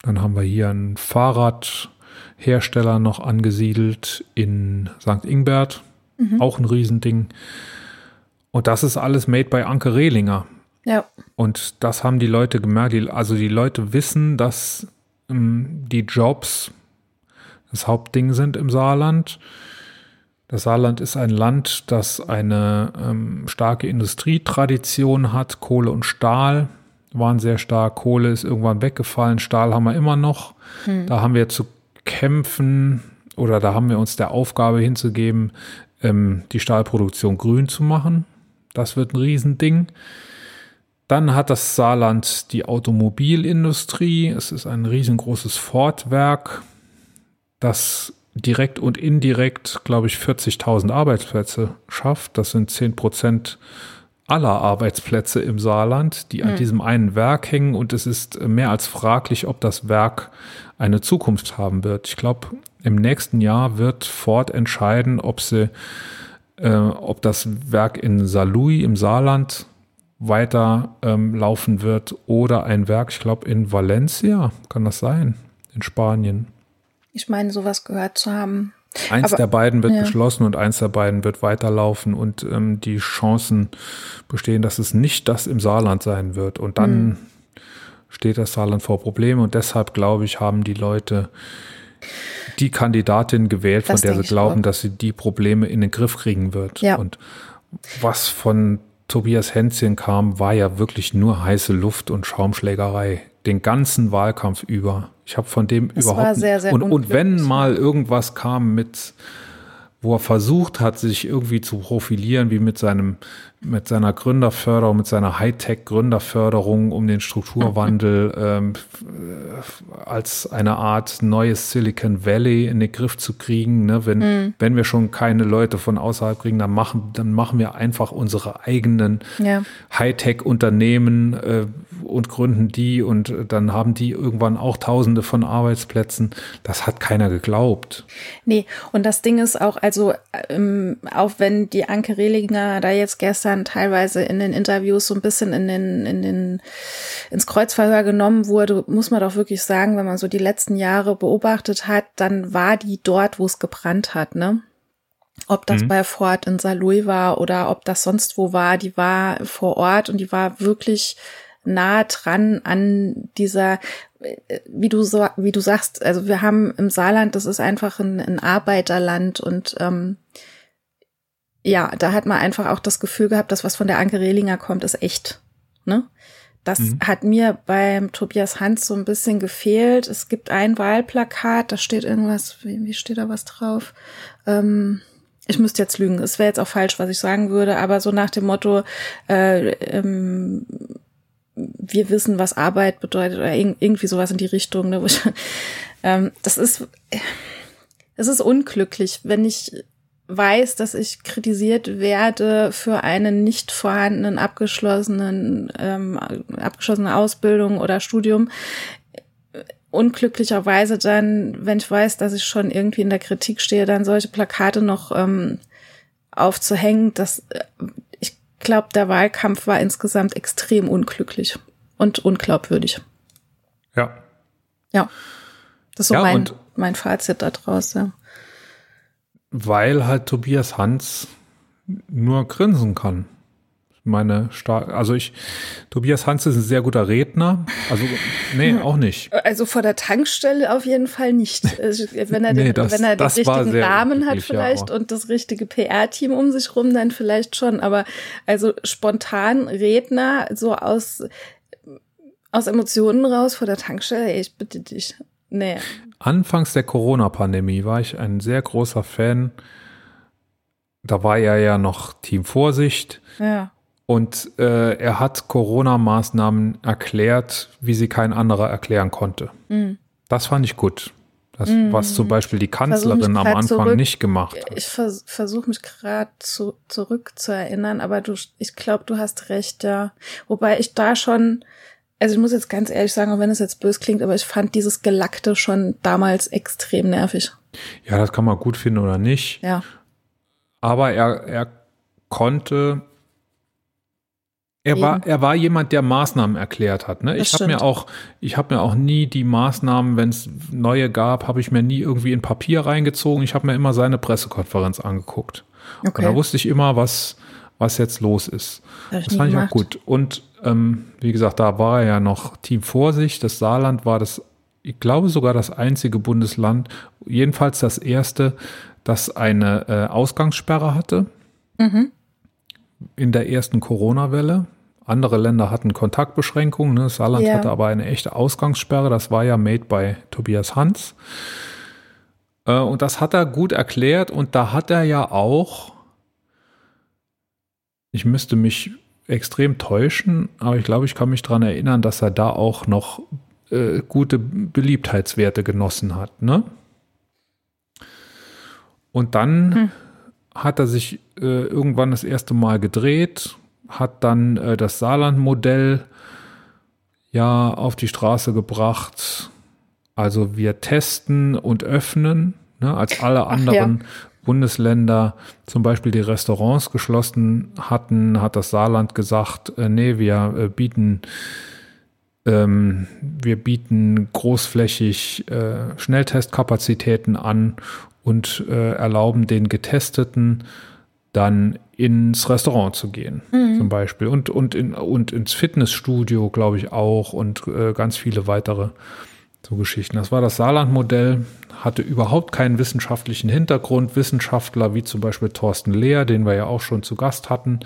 Dann haben wir hier einen Fahrradhersteller noch angesiedelt in St. Ingbert. Mhm. Auch ein Riesending. Und das ist alles made by Anke Rehlinger. Ja. Und das haben die Leute gemerkt. Die, also die Leute wissen, dass die Jobs das Hauptding sind im Saarland. Das Saarland ist ein Land, das eine ähm, starke Industrietradition hat. Kohle und Stahl waren sehr stark. Kohle ist irgendwann weggefallen. Stahl haben wir immer noch. Hm. Da haben wir zu kämpfen oder da haben wir uns der Aufgabe hinzugeben, ähm, die Stahlproduktion grün zu machen. Das wird ein Riesending. Dann hat das Saarland die Automobilindustrie. Es ist ein riesengroßes Ford-Werk, das direkt und indirekt, glaube ich, 40.000 Arbeitsplätze schafft. Das sind 10 Prozent aller Arbeitsplätze im Saarland, die an Hm. diesem einen Werk hängen. Und es ist mehr als fraglich, ob das Werk eine Zukunft haben wird. Ich glaube, im nächsten Jahr wird Ford entscheiden, ob sie, äh, ob das Werk in Saarlouis im Saarland weiter ähm, laufen wird oder ein Werk, ich glaube, in Valencia, kann das sein, in Spanien. Ich meine, sowas gehört zu haben. Eins Aber- der beiden wird ja. geschlossen und eins der beiden wird weiterlaufen und ähm, die Chancen bestehen, dass es nicht das im Saarland sein wird. Und dann Hm. steht das Saarland vor Problemen und deshalb glaube ich, haben die Leute die Kandidatin gewählt, Das von der sie glauben, auch. dass sie die Probleme in den Griff kriegen wird. Ja. Und was von Tobias Hänschen kam, war ja wirklich nur heiße Luft und Schaumschlägerei. Den ganzen Wahlkampf über. Ich habe von dem Es überhaupt war sehr, sehr und, und wenn mal irgendwas kam mit, wo er versucht hat, sich irgendwie zu profilieren, wie mit seinem mit seiner Gründerförderung, mit seiner Hightech-Gründerförderung, um den Strukturwandel ähm, als eine Art neues Silicon Valley in den Griff zu kriegen. Ne? Wenn, mhm. wenn wir schon keine Leute von außerhalb kriegen, dann machen, dann machen wir einfach unsere eigenen ja. Hightech-Unternehmen äh, und gründen die und dann haben die irgendwann auch Tausende von Arbeitsplätzen. Das hat keiner geglaubt. Nee, und das Ding ist auch, also ähm, auch wenn die Anke Rehlinger da jetzt gestern teilweise in den Interviews so ein bisschen in den, in den, ins Kreuzverhör genommen wurde, muss man doch wirklich sagen, wenn man so die letzten Jahre beobachtet hat, dann war die dort, wo es gebrannt hat, ne? Ob das mhm. bei Ford in Saarlouis war oder ob das sonst wo war, die war vor Ort und die war wirklich nah dran an dieser, wie du so, wie du sagst, also wir haben im Saarland, das ist einfach ein, ein Arbeiterland und ähm, ja, da hat man einfach auch das Gefühl gehabt, dass was von der Anke Rehlinger kommt, ist echt. Ne? Das mhm. hat mir beim Tobias Hans so ein bisschen gefehlt. Es gibt ein Wahlplakat, da steht irgendwas, wie, wie steht da was drauf? Ähm, ich müsste jetzt lügen, es wäre jetzt auch falsch, was ich sagen würde, aber so nach dem Motto, äh, ähm, wir wissen, was Arbeit bedeutet oder irgendwie sowas in die Richtung. Ne? ähm, das ist, es ist unglücklich, wenn ich weiß, dass ich kritisiert werde für einen nicht vorhandenen abgeschlossenen ähm, abgeschlossene Ausbildung oder Studium. Unglücklicherweise dann, wenn ich weiß, dass ich schon irgendwie in der Kritik stehe, dann solche Plakate noch ähm, aufzuhängen, das ich glaube, der Wahlkampf war insgesamt extrem unglücklich und unglaubwürdig. Ja. Ja. Das ist so ja, mein, mein Fazit daraus, ja weil halt Tobias Hans nur grinsen kann. Meine Star also ich, Tobias Hans ist ein sehr guter Redner. Also, nee, auch nicht. Also vor der Tankstelle auf jeden Fall nicht. Also, wenn er, nee, den, wenn er den richtigen Rahmen hat vielleicht ja, und das richtige PR-Team um sich rum, dann vielleicht schon. Aber also spontan Redner, so aus, aus Emotionen raus vor der Tankstelle, ey, ich bitte dich. Nee. Anfangs der Corona-Pandemie war ich ein sehr großer Fan. Da war er ja noch Team Vorsicht. Ja. Und äh, er hat Corona-Maßnahmen erklärt, wie sie kein anderer erklären konnte. Mhm. Das fand ich gut. Das, mhm. was zum Beispiel die Kanzlerin am Anfang zurück, nicht gemacht hat. Ich vers versuche mich gerade zu, zurück zu erinnern, aber du, ich glaube, du hast recht, ja. Wobei ich da schon also ich muss jetzt ganz ehrlich sagen, auch wenn es jetzt bös klingt, aber ich fand dieses Gelackte schon damals extrem nervig. Ja, das kann man gut finden oder nicht. Ja. Aber er, er konnte, er war, er war jemand, der Maßnahmen erklärt hat. Ne? Ich habe mir auch, ich habe mir auch nie die Maßnahmen, wenn es neue gab, habe ich mir nie irgendwie in Papier reingezogen. Ich habe mir immer seine Pressekonferenz angeguckt. Okay. Und da wusste ich immer, was, was jetzt los ist. Das, das fand ich auch gut. Und ähm, wie gesagt, da war er ja noch Team Vorsicht. Das Saarland war das, ich glaube sogar das einzige Bundesland, jedenfalls das erste, das eine äh, Ausgangssperre hatte. Mhm. In der ersten Corona-Welle. Andere Länder hatten Kontaktbeschränkungen. Ne? Saarland ja. hatte aber eine echte Ausgangssperre. Das war ja made by Tobias Hans. Äh, und das hat er gut erklärt. Und da hat er ja auch, ich müsste mich extrem täuschen, aber ich glaube, ich kann mich daran erinnern, dass er da auch noch äh, gute Beliebtheitswerte genossen hat. Ne? Und dann hm. hat er sich äh, irgendwann das erste Mal gedreht, hat dann äh, das Saarland-Modell ja auf die Straße gebracht. Also wir testen und öffnen, ne, als alle anderen ja. Bundesländer zum Beispiel die Restaurants geschlossen hatten, hat das Saarland gesagt, äh, nee, wir äh, bieten ähm, wir bieten großflächig äh, Schnelltestkapazitäten an und äh, erlauben den Getesteten dann ins Restaurant zu gehen, mhm. zum Beispiel. Und, und, in, und ins Fitnessstudio, glaube ich, auch und äh, ganz viele weitere so Geschichten. Das war das Saarland-Modell, hatte überhaupt keinen wissenschaftlichen Hintergrund. Wissenschaftler wie zum Beispiel Thorsten Lehr, den wir ja auch schon zu Gast hatten,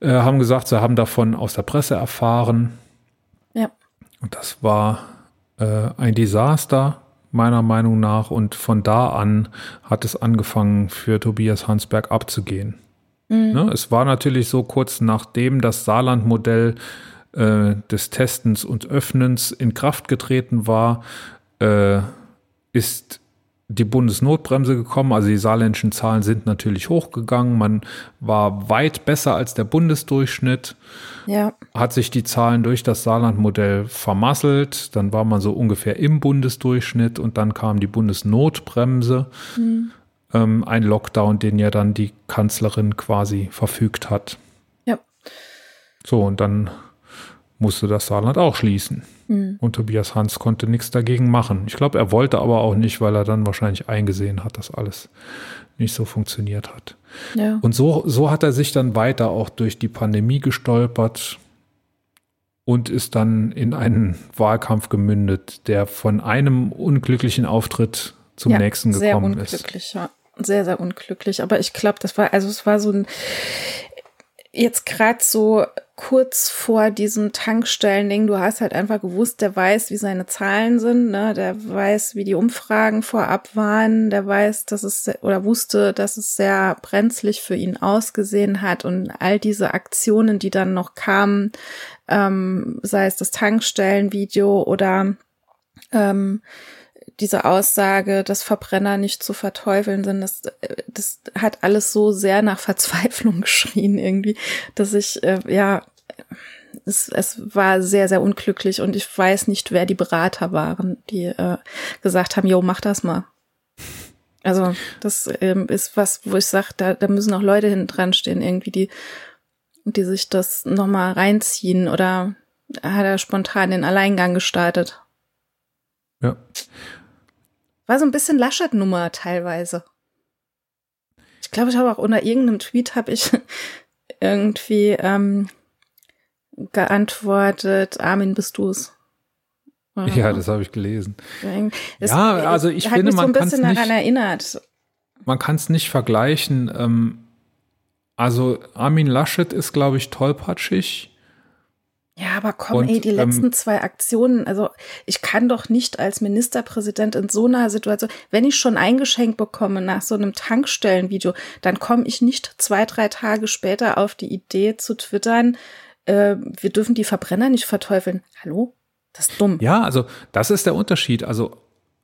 äh, haben gesagt, sie haben davon aus der Presse erfahren. Ja. Und das war äh, ein Desaster, meiner Meinung nach. Und von da an hat es angefangen, für Tobias Hansberg abzugehen. Mhm. Ne? Es war natürlich so kurz nachdem das Saarland-Modell äh, des Testens und Öffnens in Kraft getreten war, äh, ist die Bundesnotbremse gekommen. Also die saarländischen Zahlen sind natürlich hochgegangen. Man war weit besser als der Bundesdurchschnitt. Ja. Hat sich die Zahlen durch das Saarlandmodell vermasselt. Dann war man so ungefähr im Bundesdurchschnitt und dann kam die Bundesnotbremse. Mhm. Ähm, ein Lockdown, den ja dann die Kanzlerin quasi verfügt hat. Ja. So, und dann musste das Saarland auch schließen. Mhm. Und Tobias Hans konnte nichts dagegen machen. Ich glaube, er wollte aber auch nicht, weil er dann wahrscheinlich eingesehen hat, dass alles nicht so funktioniert hat. Ja. Und so, so hat er sich dann weiter auch durch die Pandemie gestolpert und ist dann in einen Wahlkampf gemündet, der von einem unglücklichen Auftritt zum ja, nächsten gekommen sehr unglücklich, Ja. Sehr, sehr unglücklich. Aber ich glaube, das war, also es war so ein, jetzt gerade so kurz vor diesem Tankstellen-Ding, du hast halt einfach gewusst, der weiß, wie seine Zahlen sind, ne? der weiß, wie die Umfragen vorab waren, der weiß, dass es oder wusste, dass es sehr brenzlig für ihn ausgesehen hat und all diese Aktionen, die dann noch kamen, ähm, sei es das Tankstellen-Video oder ähm, diese Aussage, dass Verbrenner nicht zu verteufeln sind, das, das hat alles so sehr nach Verzweiflung geschrien irgendwie, dass ich, äh, ja, es, es war sehr, sehr unglücklich und ich weiß nicht, wer die Berater waren, die äh, gesagt haben, jo, mach das mal. Also das ähm, ist was, wo ich sage, da, da müssen auch Leute hinten dran stehen, irgendwie, die, die sich das nochmal reinziehen oder hat er spontan den Alleingang gestartet. Ja. War so ein bisschen Laschet-Nummer teilweise. Ich glaube, ich habe auch unter irgendeinem Tweet habe ich irgendwie ähm, geantwortet, Armin, bist du's? Ja, das habe ich gelesen. Es, ja, also ich hat finde, mich so man ein es bisschen nicht, daran erinnert. man kann es nicht vergleichen. Ähm, also Armin Laschet ist, glaube ich, tollpatschig. Ja, aber komm, Und, ey, die ähm, letzten zwei Aktionen, also ich kann doch nicht als Ministerpräsident in so einer Situation, wenn ich schon eingeschenkt bekomme nach so einem Tankstellenvideo, dann komme ich nicht zwei, drei Tage später auf die Idee zu twittern, äh, wir dürfen die Verbrenner nicht verteufeln. Hallo? Das ist dumm. Ja, also das ist der Unterschied. Also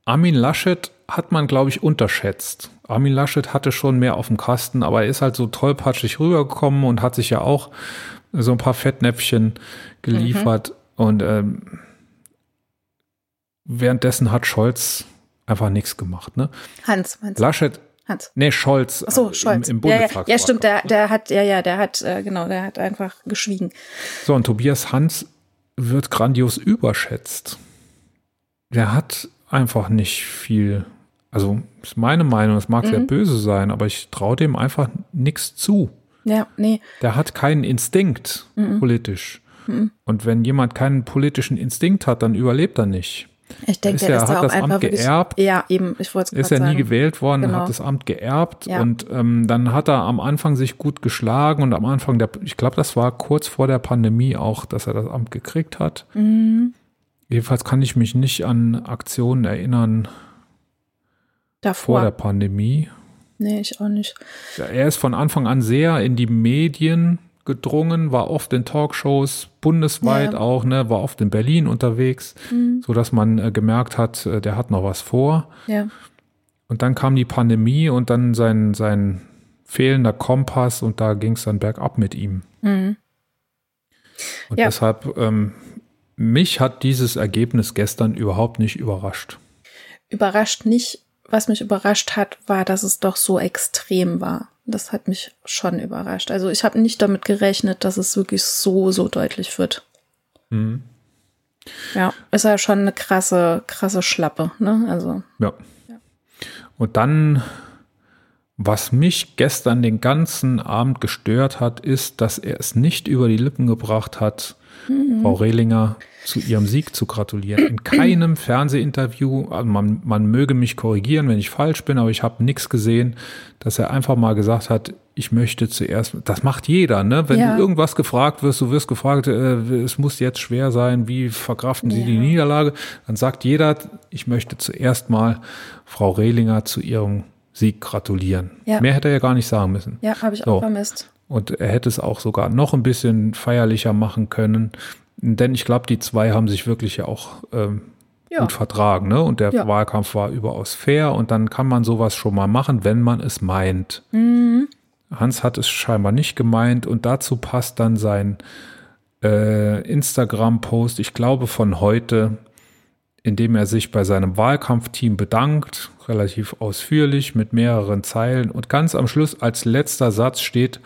Armin Laschet hat man, glaube ich, unterschätzt. Armin Laschet hatte schon mehr auf dem Kasten, aber er ist halt so tollpatschig rübergekommen und hat sich ja auch so ein paar Fettnäpfchen geliefert. Mhm. Und ähm, währenddessen hat Scholz einfach nichts gemacht. Ne? Hans, meinst du? Laschet, Hans. nee, Scholz, Ach so, äh, Scholz. im, im ja, ja, ja, stimmt, der, der hat, ja, ja, der hat, äh, genau, der hat einfach geschwiegen. So, und Tobias Hans wird grandios überschätzt. Der hat einfach nicht viel, also ist meine Meinung, es mag Mhm. sehr böse sein, aber ich traue dem einfach nichts zu. Ja, nee. Der hat keinen Instinkt Mhm. politisch. Und wenn jemand keinen politischen Instinkt hat, dann überlebt er nicht. Ich denke, ist ja- ist hat das Amt geerbt. Ja, eben, ich wollte Er ist ja gerade nie sagen. gewählt worden, Genau. hat das Amt geerbt Ja. und ähm, dann hat er am Anfang sich gut geschlagen und am Anfang der, ich glaube, das war kurz vor der Pandemie auch, dass er das Amt gekriegt hat. Mhm. Jedenfalls kann ich mich nicht an Aktionen erinnern vor Davor. der Pandemie. nee, ich auch nicht. Er ist von Anfang an sehr in die Medien gedrungen, war oft in Talkshows, bundesweit Ja. auch, ne, war oft in Berlin unterwegs, Mhm. so dass man äh, gemerkt hat, äh, der hat noch was vor. Ja. Und dann kam die Pandemie und dann sein, sein fehlender Kompass und da ging es dann bergab mit ihm. Mhm. Und Ja. deshalb, ähm, mich hat dieses Ergebnis gestern überhaupt nicht überrascht. Überrascht nicht. Was mich überrascht hat, war, dass es doch so extrem war. Das hat mich schon überrascht. Also ich habe nicht damit gerechnet, dass es wirklich so, so deutlich wird. Mhm. Ja, ist ja schon eine krasse, krasse Schlappe, ne? Also, Ja. Und dann, was mich gestern den ganzen Abend gestört hat, ist, dass er es nicht über die Lippen gebracht hat, Frau Rehlinger zu ihrem Sieg zu gratulieren. In keinem Fernsehinterview, also man, man möge mich korrigieren, wenn ich falsch bin, aber ich habe nichts gesehen, dass er einfach mal gesagt hat, ich möchte zuerst, das macht jeder, ne? Wenn Ja. du irgendwas gefragt wirst, du wirst gefragt, äh, es muss jetzt schwer sein, wie verkraften Sie Ja. die Niederlage? Dann sagt jeder, ich möchte zuerst mal Frau Rehlinger zu ihrem Sieg gratulieren. Ja. Mehr hätte er ja gar nicht sagen müssen. ja, habe ich So. auch vermisst. Und er hätte es auch sogar noch ein bisschen feierlicher machen können. Denn ich glaube, die zwei haben sich wirklich ja auch ähm, ja. gut vertragen. Ne? Und der ja. Wahlkampf war überaus fair. Und dann kann man sowas schon mal machen, wenn man es meint. Mhm. Hans hat es scheinbar nicht gemeint. Und dazu passt dann sein äh, Instagram-Post, ich glaube von heute, in dem er sich bei seinem Wahlkampfteam bedankt, relativ ausführlich mit mehreren Zeilen. Und ganz am Schluss als letzter Satz steht,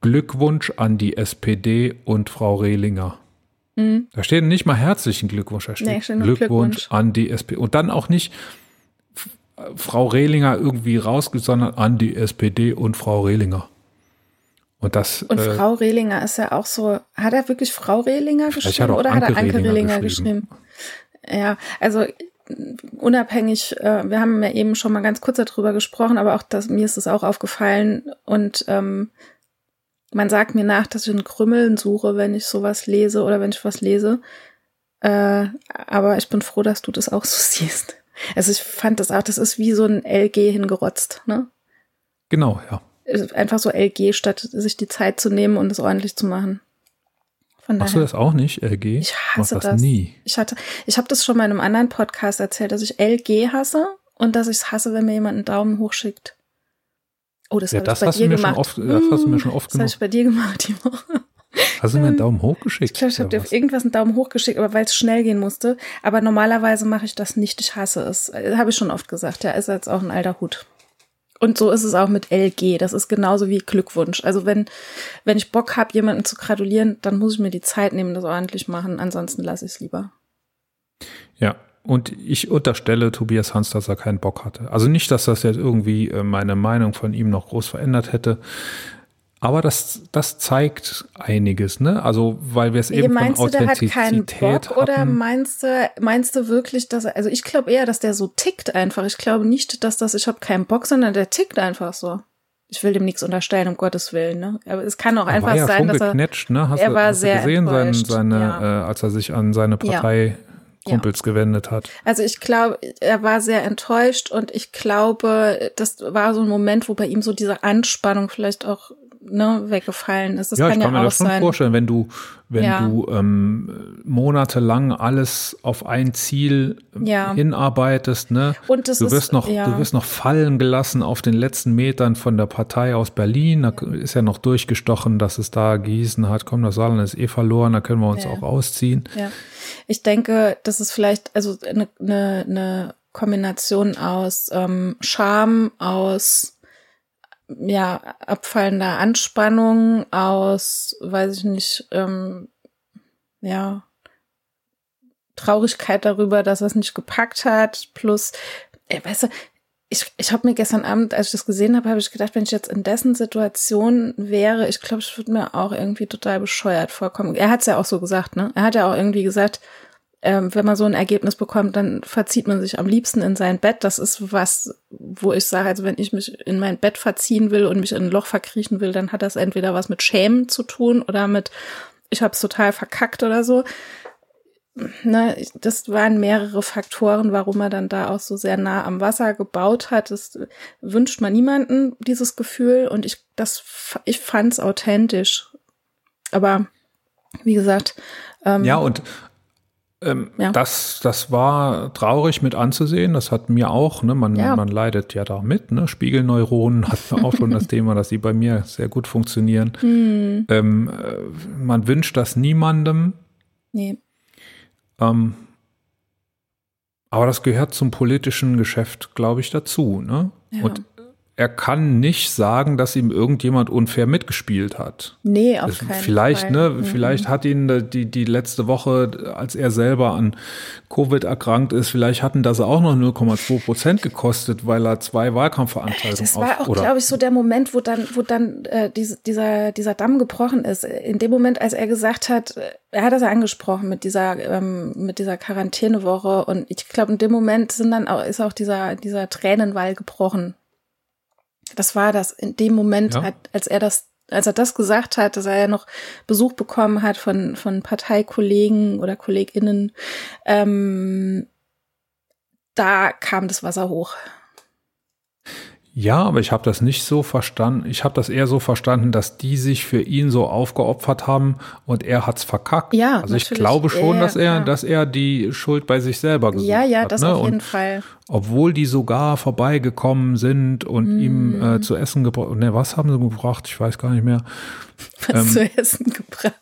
Glückwunsch an die SPD und Frau Rehlinger. Mhm. Da steht nicht mal herzlichen Glückwunsch, da steht, nee, steht Glückwunsch, Glückwunsch, an die SPD. Und dann auch nicht Frau Rehlinger irgendwie raus, sondern an die SPD und Frau Rehlinger. Und das. Und äh, Frau Rehlinger ist ja auch so, hat er wirklich Frau Rehlinger geschrieben hat oder Anke hat er Anke Rehlinger, Rehlinger geschrieben? geschrieben? Ja, also unabhängig, äh, wir haben ja eben schon mal ganz kurz darüber gesprochen, aber auch das, mir ist es auch aufgefallen und ähm, man sagt mir nach, dass ich in Krümmeln suche, wenn ich sowas lese oder wenn ich was lese. Äh, aber ich bin froh, dass du das auch so siehst. Also ich fand das auch, das ist wie so ein LG hingerotzt, ne? Genau, ja. Einfach so LG, statt sich die Zeit zu nehmen und es ordentlich zu machen. Von Machst daher, du das auch nicht, LG? Ich hasse das, das. nie. Ich hatte, ich habe das schon mal in einem anderen Podcast erzählt, dass ich LG hasse und dass ich es hasse, wenn mir jemand einen Daumen hoch schickt. Oh, das ja, habe ich bei dir gemacht. Oft, das hast du mir schon oft gemacht. Das habe ich bei dir gemacht die Woche. Hast du mir einen Daumen hoch geschickt? Ich glaube, ich habe dir auf irgendwas einen Daumen hoch geschickt, aber weil es schnell gehen musste. Aber normalerweise mache ich das nicht. Ich hasse es. Äh, habe ich schon oft gesagt. Ja, ist jetzt auch ein alter Hut. Und so ist es auch mit LG. Das ist genauso wie Glückwunsch. Also wenn, wenn ich Bock habe, jemanden zu gratulieren, dann muss ich mir die Zeit nehmen, das ordentlich machen. Ansonsten lasse ich es lieber. Ja, und ich unterstelle Tobias Hans, dass er keinen Bock hatte. Also nicht, dass das jetzt irgendwie äh, meine Meinung von ihm noch groß verändert hätte. Aber das, das zeigt einiges, ne? Also, weil wir es eben meinst von Authentizität du, der hat keinen Bock, Oder meinst du, meinst du wirklich, dass er, also ich glaube eher, dass der so tickt einfach. Ich glaube nicht, dass das, ich habe keinen Bock, sondern der tickt einfach so. Ich will dem nichts unterstellen, um Gottes Willen, ne? Aber es kann auch er einfach ja sein, dass er, ne? hast er war hast sehr gesehen, sein, seine, ja. äh, als er sich an seine Partei ja Kumpels ja. gewendet hat. Also ich glaube, er war sehr enttäuscht und ich glaube, das war so ein Moment, wo bei ihm so diese Anspannung vielleicht auch ne, weggefallen ist. Das ja, kann ich kann ja mir das schon sein. vorstellen, wenn du, wenn ja. du ähm, monatelang alles auf ein Ziel ja. hinarbeitest, ne? Und das du wirst ist, noch, du wirst noch fallen gelassen auf den letzten Metern von der Partei aus Berlin. Da ist ja noch durchgestochen, dass es da Gießen hat. Komm, das Saarland ist eh verloren, da können wir uns auch ausziehen. Ja. Ich denke, das ist vielleicht also eine, eine, eine Kombination aus ähm, Scham, aus ja, abfallender Anspannung, aus, weiß ich nicht, ähm, ja, Traurigkeit darüber, dass er es nicht gepackt hat, plus, ey, weißt du, ich, ich habe mir gestern Abend, als ich das gesehen habe, habe ich gedacht, wenn ich jetzt in dessen Situation wäre, ich glaube, ich würde mir auch irgendwie total bescheuert vorkommen. Er hat es ja auch so gesagt, ne? Er hat ja auch irgendwie gesagt, ähm, wenn man so ein Ergebnis bekommt, dann verzieht man sich am liebsten in sein Bett. Das ist was, wo ich sage, also wenn ich mich in mein Bett verziehen will und mich in ein Loch verkriechen will, dann hat das entweder was mit Schämen zu tun oder mit, ich habe es total verkackt oder so. Ne, das waren mehrere Faktoren, warum er dann da auch so sehr nah am Wasser gebaut hat. Das wünscht man niemanden, dieses Gefühl. Und ich, das, ich fand es authentisch. Aber wie gesagt, ähm, ja, und ähm, ja. das, das war traurig mit anzusehen. Das hat mir auch, ne, man, ja. man leidet ja da mit. Ne? Spiegelneuronen hatten auch schon das Thema, dass sie bei mir sehr gut funktionieren. Hm. Ähm, äh, man wünscht das niemandem. Nee. Ähm, aber das gehört zum politischen Geschäft, glaube ich, dazu. Ne? Ja. Und er kann nicht sagen, dass ihm irgendjemand unfair mitgespielt hat. Nee, auf keinen vielleicht, Fall. Ne, mhm. Vielleicht hat ihn die, die letzte Woche, als er selber an Covid erkrankt ist, vielleicht hatten das auch noch 0,2 Prozent gekostet, weil er zwei Wahlkampfveranstaltungen Das war auch, glaube ich, so der Moment, wo dann, wo dann äh, diese, dieser, dieser Damm gebrochen ist. In dem Moment, als er gesagt hat, er hat das ja angesprochen mit dieser, ähm, mit dieser Quarantänewoche und ich glaube, in dem Moment sind dann auch, ist auch dieser, dieser Tränenwall gebrochen das war das in dem Moment, ja. als er das, als er das gesagt hat, dass er ja noch Besuch bekommen hat von, von Parteikollegen oder KollegInnen, ähm, da kam das Wasser hoch. Ja, aber ich habe das nicht so verstanden. Ich habe das eher so verstanden, dass die sich für ihn so aufgeopfert haben und er hat's verkackt. Ja, also ich natürlich. glaube schon, Ja, dass er, ja. dass er die Schuld bei sich selber gesucht Ja, ja, hat. das ne? auf jeden und Fall. obwohl die sogar vorbeigekommen sind und ihm Mhm. äh, zu essen gebracht. Ne, was haben sie gebracht? Ich weiß gar nicht mehr. Was Ähm, zu essen gebracht.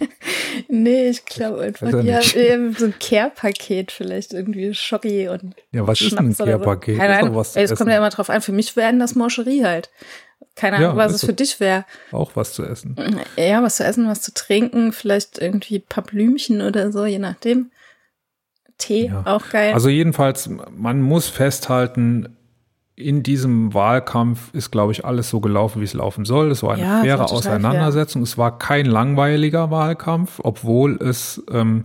nee, ich glaube einfach, ja, eben so ein Care-Paket vielleicht irgendwie Schocki und Ja, was ist denn ein Schnaps oder so. Care-Paket? Keine Ist Ahnung. was zu Ey, Es kommt ja immer drauf an. Für mich wäre das Morcherie halt. Keine Ja, Ahnung, was ist es so. für dich wäre. Auch was zu essen. Ja, was zu essen, was zu trinken, vielleicht irgendwie ein paar Blümchen oder so, je nachdem. Tee, Ja. auch geil. Also jedenfalls, man muss festhalten, in diesem Wahlkampf ist, glaube ich, alles so gelaufen, wie es laufen soll. Es war eine Ja, faire Auseinandersetzung. Es war kein langweiliger Wahlkampf, obwohl es, ähm,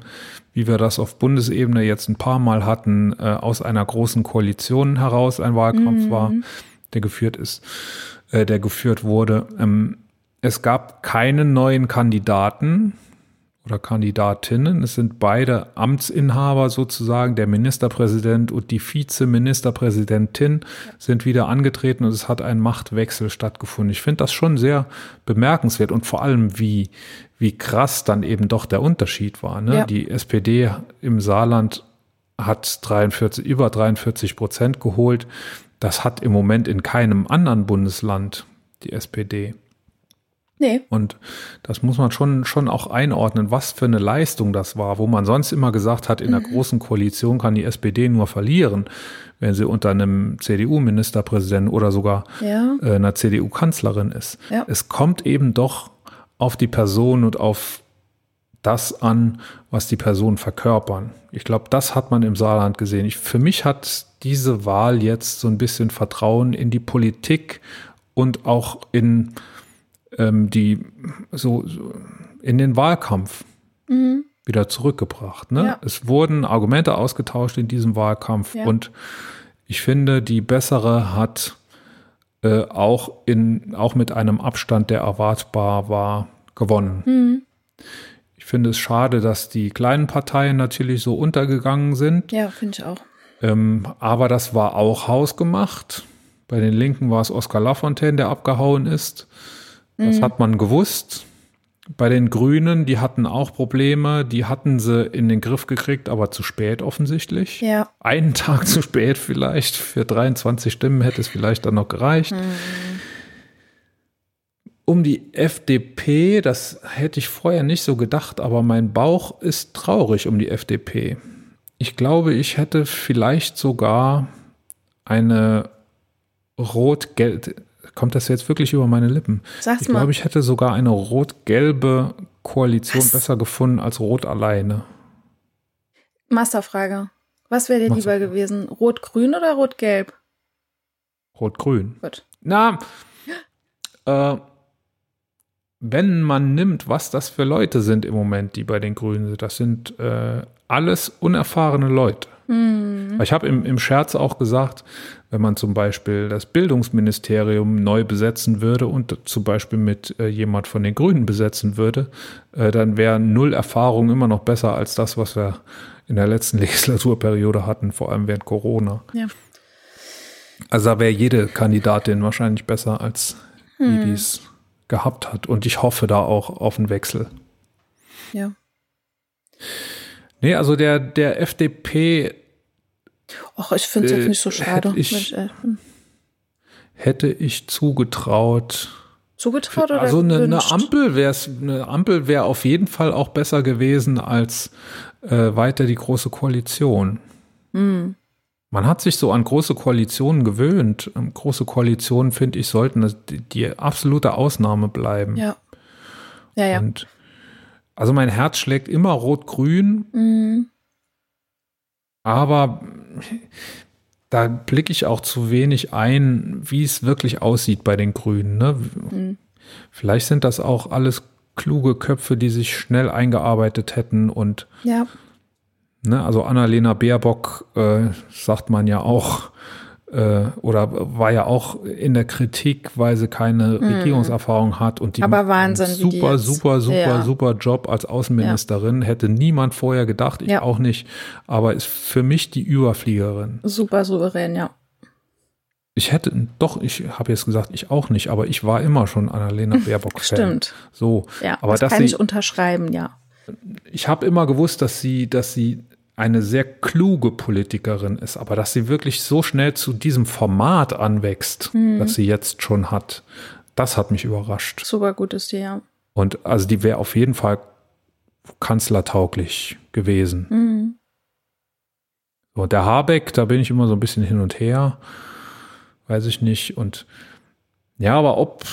wie wir das auf Bundesebene jetzt ein paar Mal hatten, äh, aus einer großen Koalition heraus ein Wahlkampf Mhm. war, der geführt ist, äh, der geführt wurde. Ähm, es gab keinen neuen Kandidaten oder Kandidatinnen. Es sind beide Amtsinhaber sozusagen, der Ministerpräsident und die Vizeministerpräsidentin sind wieder angetreten und es hat ein Machtwechsel stattgefunden. Ich finde das schon sehr bemerkenswert und vor allem wie, wie krass dann eben doch der Unterschied war. Ne? Ja. Die SPD im Saarland hat 43, über 43 Prozent geholt. Das hat im Moment in keinem anderen Bundesland die SPD. Nee, Und das muss man schon, schon auch einordnen, was für eine Leistung das war, wo man sonst immer gesagt hat, in einer großen Koalition kann die SPD nur verlieren, wenn sie unter einem CDU-Ministerpräsidenten oder sogar ja. äh, einer CDU-Kanzlerin ist. Ja. Es kommt eben doch auf die Person und auf das an, was die Personen verkörpern. Ich glaube, das hat man im Saarland gesehen. Ich, für mich hat diese Wahl jetzt so ein bisschen Vertrauen in die Politik und auch in ähm, die so, so in den Wahlkampf wieder zurückgebracht. Ne? Mhm. Ja. Es wurden Argumente ausgetauscht in diesem Wahlkampf Ja. und ich finde, die bessere hat äh, auch in auch mit einem Abstand, der erwartbar war, gewonnen. Mhm. Ich finde es schade, dass die kleinen Parteien natürlich so untergegangen sind. Ja, finde ich auch. Ähm, aber das war auch hausgemacht. Bei den Linken war es Oskar Lafontaine, der abgehauen ist. Das hat man gewusst. Bei den Grünen, die hatten auch Probleme. Die hatten sie in den Griff gekriegt, aber zu spät offensichtlich. Ja. Einen Tag zu spät vielleicht. Für 23 Stimmen hätte es vielleicht dann noch gereicht. Um die FDP, das hätte ich vorher nicht so gedacht, aber mein Bauch ist traurig um die FDP. Ich glaube, ich hätte vielleicht sogar eine rot-gelb. Kommt das jetzt wirklich über meine Lippen? Sag's ich glaube, ich hätte sogar eine rot-gelbe Koalition Was? besser gefunden als rot alleine. Masterfrage. Was wäre dir lieber gewesen? Rot-Grün oder Rot-Gelb? Rot-grün. Gut. Na, äh, wenn man nimmt, was das für Leute sind im Moment, die bei den Grünen sind, das sind äh, alles unerfahrene Leute. Hm. Ich habe im, im Scherz auch gesagt, wenn man zum Beispiel das Bildungsministerium neu besetzen würde und zum Beispiel mit äh, jemand von den Grünen besetzen würde, äh, dann wäre null Erfahrung immer noch besser als das, was wir in der letzten Legislaturperiode hatten, vor allem während Corona. Ja. Also da wäre jede Kandidatin wahrscheinlich besser als die, die es gehabt hat. Und ich hoffe da auch auf einen Wechsel. Ja. Nee, also der, der FDP Och, ich finde es Äh, jetzt nicht so schade. hätte ich- ehrlich bin. hätte ich zugetraut. Zugetraut oder Also eine, eine? Ampel wäre eine Ampel wäre auf jeden Fall auch besser gewesen als äh, weiter die große Koalition. Hm. Man hat sich so an große Koalitionen gewöhnt. Ähm, Große Koalitionen, finde ich, sollten die, die absolute Ausnahme bleiben. Ja. Ja, ja. Und also mein Herz schlägt immer rot-grün, Mhm. aber da blicke ich auch zu wenig ein, wie es wirklich aussieht bei den Grünen. Ne? Mhm. Vielleicht sind das auch alles kluge Köpfe, die sich schnell eingearbeitet hätten und Ja. Ne, also Annalena Baerbock äh, sagt man ja auch, oder war ja auch in der Kritik, weil sie keine Regierungserfahrung hat und die. Aber Wahnsinn, super, super, super, ja. super Job als Außenministerin. Hätte niemand vorher gedacht, ich Ja. auch nicht, aber ist für mich die Überfliegerin. Super souverän, ja. Ich hätte, doch, ich habe jetzt gesagt, ich auch nicht, aber ich war immer schon Annalena Baerbock-Fan. Stimmt. So, Ja, aber das kann sie, ich unterschreiben, ja. ich habe immer gewusst, dass sie, dass sie eine sehr kluge Politikerin ist, aber dass sie wirklich so schnell zu diesem Format anwächst, Hm. das sie jetzt schon hat, das hat mich überrascht. Super gut ist die, ja. Und also die wäre auf jeden Fall kanzlertauglich gewesen. Mhm. Und der Habeck, da bin ich immer so ein bisschen hin und her, weiß ich nicht. Und ja, aber ob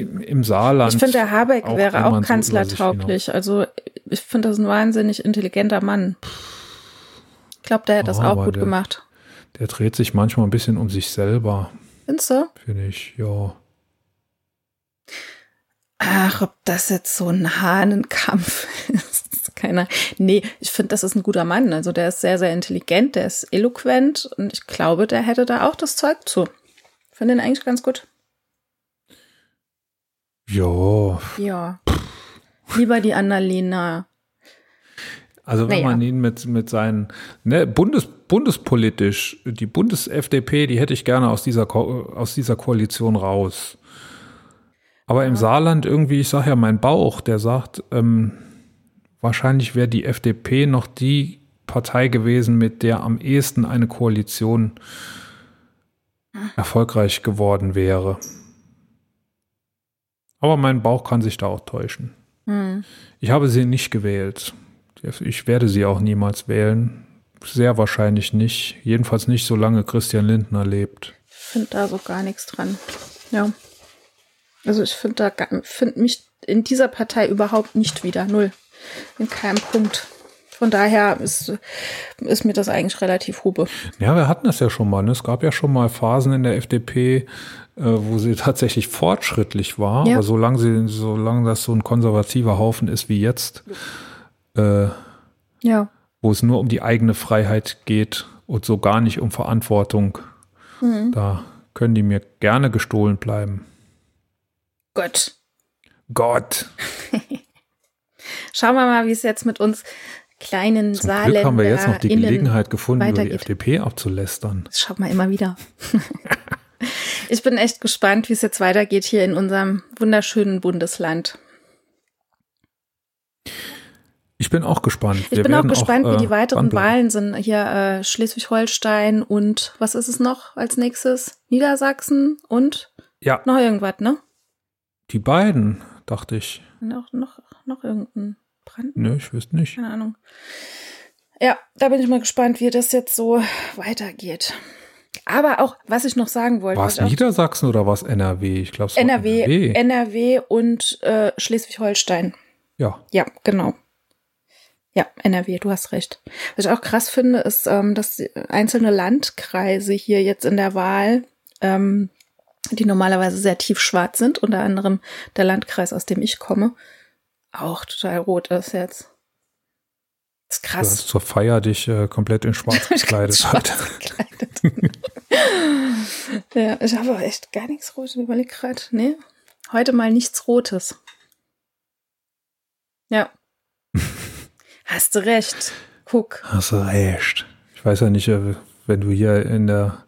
im, Saarland. Ich finde, der Habeck auch wäre auch jemand so kanzlertauglich. Also ich finde das ein wahnsinnig intelligenter Mann. Ich glaube, der hätte das Oh, auch aber gut der- gemacht. Der dreht sich manchmal ein bisschen um sich selber, Findest du? finde ich. Ja. Ach, ob das jetzt so ein Hahnenkampf ist. Keiner. Nee, ich finde, das ist ein guter Mann. Also der ist sehr, sehr intelligent, der ist eloquent und ich glaube, der hätte da auch das Zeug zu. Finde ihn eigentlich ganz gut. Ja. Ja. Lieber die Annalena. Also wenn Naja. man ihn mit, mit seinen, ne, Bundes, bundespolitisch, die Bundes-FDP, die hätte ich gerne aus dieser, Ko aus dieser Koalition raus. Aber im Saarland irgendwie, ich sage ja, mein Bauch, der sagt, ähm, wahrscheinlich wäre die FDP noch die Partei gewesen, mit der am ehesten eine Koalition erfolgreich geworden wäre. Aber mein Bauch kann sich da auch täuschen. Hm. Ich habe sie nicht gewählt. Ich werde sie auch niemals wählen. Sehr wahrscheinlich nicht. Jedenfalls nicht, solange Christian Lindner lebt. Ich finde da so gar nichts dran. Ja. Also ich finde da find mich in dieser Partei überhaupt nicht wieder. Null. In keinem Punkt. Von daher ist, ist mir das eigentlich relativ hube. Ja, wir hatten das ja schon mal. Ne? Es gab ja schon mal Phasen in der FDP, wo sie tatsächlich fortschrittlich war. Ja. Aber solange, sie, solange das so ein konservativer Haufen ist wie jetzt, äh, Ja. wo es nur um die eigene Freiheit geht und so gar nicht um Verantwortung, da können die mir gerne gestohlen bleiben. Gott. Gott. Schauen wir mal, wie es jetzt mit uns kleinen Zum Glück haben wir jetzt noch die Gelegenheit gefunden, über die. FDP abzulästern. Das schaut man immer wieder. ich bin echt gespannt, wie es jetzt weitergeht hier in unserem wunderschönen Bundesland. Ich bin auch gespannt. Ich bin auch gespannt, wie äh, die weiteren dranbleiben. Wahlen sind. Hier äh, Schleswig-Holstein und was ist es noch als nächstes? Niedersachsen und Ja, noch irgendwas, ne? die beiden, dachte ich. Noch, noch, noch irgendein Brand. Nö, ich wüsste nicht. Keine Ahnung. Ja, da bin ich mal gespannt, wie das jetzt so weitergeht. Aber auch, was ich noch sagen wollte. War was es Niedersachsen oder war es NRW? Ich glaube, es war NRW, NRW. NRW und äh, Schleswig-Holstein. ja, Ja, genau. Ja, NRW, du hast recht. Was ich auch krass finde, ist, ähm, dass einzelne Landkreise hier jetzt in der Wahl, ähm, die normalerweise sehr tiefschwarz sind, unter anderem der Landkreis, aus dem ich komme, auch total rot ist jetzt. Das ist du krass. hast zur Feier dich äh, komplett in schwarz gekleidet. Schwarz gekleidet. ja, ich habe aber echt gar nichts Rotes. Ich überleg grad. Nee, heute mal nichts Rotes. Ja. Hast du recht. Guck. Hast du recht. Ich weiß ja nicht, äh, wenn du hier in der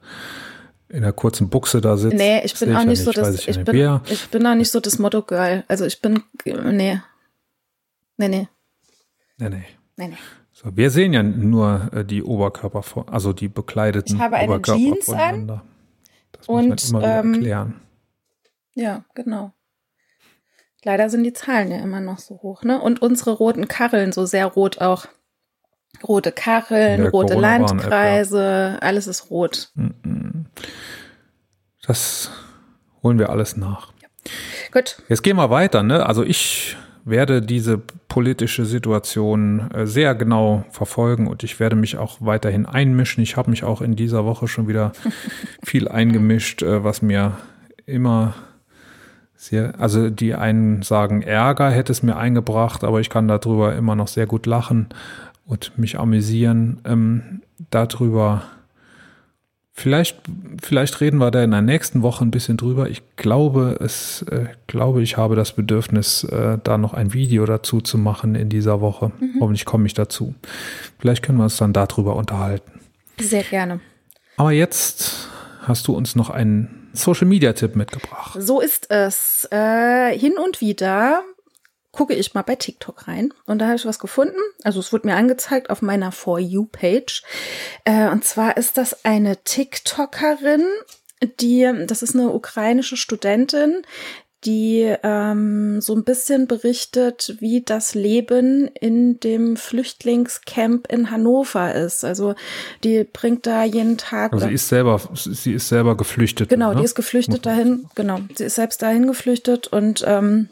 in der kurzen Buchse da sitzt. Nee, ich bin auch nicht so das, ich ich bin, ich bin auch nicht so das Motto-Girl. Also ich bin, nee. Nee, nee, Nee, nee. nee, nee. So, wir sehen ja nur äh, die Oberkörper, von, also die bekleideten Ich habe eine Oberkörper Jeans an. Das und, muss man immer ähm, erklären. Ja, genau. Leider sind die Zahlen ja immer noch so hoch, ne? Und unsere roten Karren so sehr rot auch. Rote Karren, der rote Corona-Warn-App, ja. Landkreise, alles ist rot. Das holen wir alles nach. Gut. Jetzt gehen wir weiter. Ne? Also ich werde diese politische Situation äh, sehr genau verfolgen und ich werde mich auch weiterhin einmischen. Ich habe mich auch in dieser Woche schon wieder viel eingemischt, äh, was mir immer sehr, also die einen sagen Ärger hätte es mir eingebracht, aber ich kann darüber immer noch sehr gut lachen und mich amüsieren ähm, darüber. Vielleicht, vielleicht reden wir da in der nächsten Woche ein bisschen drüber. Ich glaube, es, äh, glaube, ich habe das Bedürfnis, äh, da noch ein Video dazu zu machen in dieser Woche. Hoffentlich komme ich dazu. Vielleicht können wir uns dann darüber unterhalten. Sehr gerne. Aber jetzt hast du uns noch einen Social-Media-Tipp mitgebracht. So ist es. Äh, hin und wieder gucke ich mal bei TikTok rein und da habe ich was gefunden. Also es wurde mir angezeigt auf meiner For You-Page. Äh, und zwar ist das eine TikTokerin, die, das ist eine ukrainische Studentin, die ähm, so ein bisschen berichtet, wie das Leben in dem Flüchtlingscamp in Hannover ist. Also die bringt da jeden Tag. Also sie ist selber, sie ist selber geflüchtet. Genau, ne? die ist geflüchtet dahin. Genau, sie ist selbst dahin geflüchtet und ähm,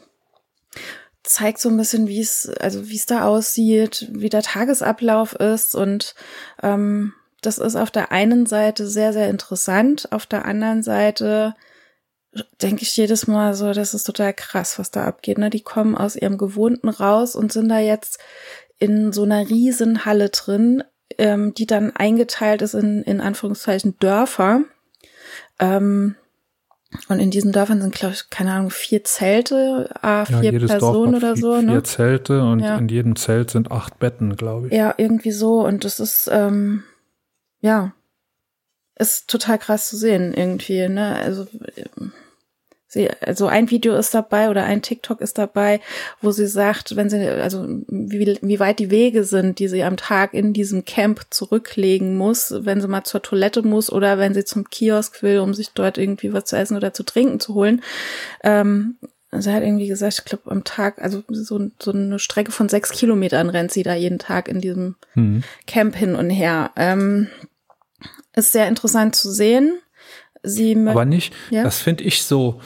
zeigt so ein bisschen, wie es, also wie es da aussieht, wie der Tagesablauf ist und ähm, das ist auf der einen Seite sehr, sehr interessant, auf der anderen Seite denke ich jedes Mal so, das ist total krass, was da abgeht. Ne? Die kommen aus ihrem Gewohnten raus und sind da jetzt in so einer riesen Halle drin, ähm, die dann eingeteilt ist in, in Anführungszeichen Dörfer. Ähm, und in diesen Dörfern sind, glaube ich, keine Ahnung, vier Zelte, ah, vier ja, Personen oder so. Vier ne? Zelte und ja. in jedem Zelt sind acht Betten, glaube ich. Ja, irgendwie so. Und das ist, ähm, ja, ist total krass zu sehen irgendwie. Ne? Also Sie, also ein Video ist dabei oder ein TikTok ist dabei, wo sie sagt, wenn sie, also wie, wie weit die Wege sind, die sie am Tag in diesem Camp zurücklegen muss, wenn sie mal zur Toilette muss oder wenn sie zum Kiosk will, um sich dort irgendwie was zu essen oder zu trinken zu holen. Ähm, sie hat irgendwie gesagt, ich glaube am Tag, also so, so eine Strecke von sechs Kilometern rennt sie da jeden Tag in diesem mhm. Camp hin und her. Ähm, ist sehr interessant zu sehen. Sie Aber nicht, ja? das finde ich so,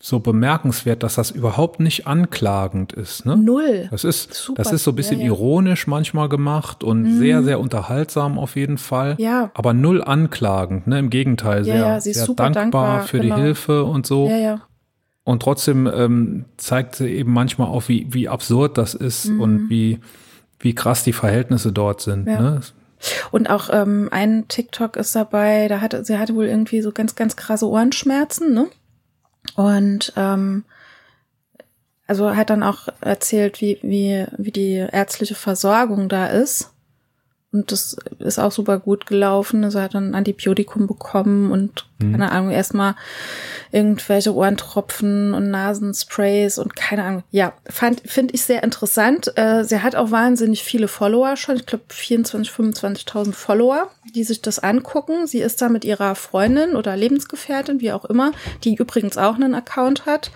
so bemerkenswert, dass das überhaupt nicht anklagend ist. Ne? Null. Das ist, Super. das ist so ein bisschen ja, ja. ironisch manchmal gemacht und mhm. sehr, sehr unterhaltsam auf jeden Fall. Ja. Aber null anklagend, ne? Im Gegenteil, sehr, ja, sehr dankbar, dankbar, für genau. die Hilfe und so. Ja, ja. Und trotzdem ähm, zeigt sie eben manchmal auch, wie, wie absurd das ist mhm. und wie, wie krass die Verhältnisse dort sind. Ne? Und auch ähm, ein TikTok ist dabei, da hatte, sie hatte wohl irgendwie so ganz, ganz krasse Ohrenschmerzen, ne? Und ähm, also hat dann auch erzählt, wie, wie, wie die ärztliche Versorgung da ist. Und das ist auch super gut gelaufen. Also hat dann ein Antibiotikum bekommen und. Keine Ahnung, erstmal irgendwelche Ohrentropfen und Nasensprays und keine Ahnung. Ja, fand, finde ich sehr interessant. Äh, sie hat auch wahnsinnig viele Follower schon. Ich glaube 24, 25.000 Follower, die sich das angucken. Sie ist da mit ihrer Freundin oder Lebensgefährtin, wie auch immer, die übrigens auch einen Account hat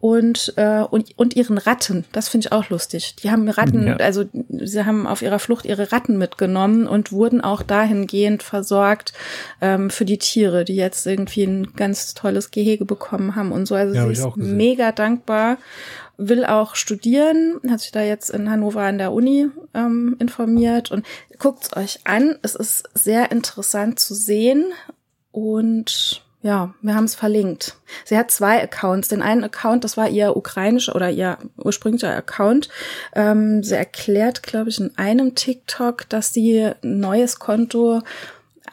und, äh, und, und ihren Ratten. Das finde ich auch lustig. Die haben Ratten, ja. also sie haben auf ihrer Flucht ihre Ratten mitgenommen und wurden auch dahingehend versorgt ähm, für die Tiere, die jetzt irgendwie ein ganz tolles Gehege bekommen haben und so. Also ja, sie ist mega dankbar, will auch studieren, hat sich da jetzt in Hannover an der Uni ähm, informiert und guckt's euch an. Es ist sehr interessant zu sehen und ja, wir haben es verlinkt. Sie hat zwei Accounts. Den einen Account, das war ihr ukrainischer oder ihr ursprünglicher Account. Ähm, sie erklärt, glaube ich, in einem TikTok, dass sie ein neues Konto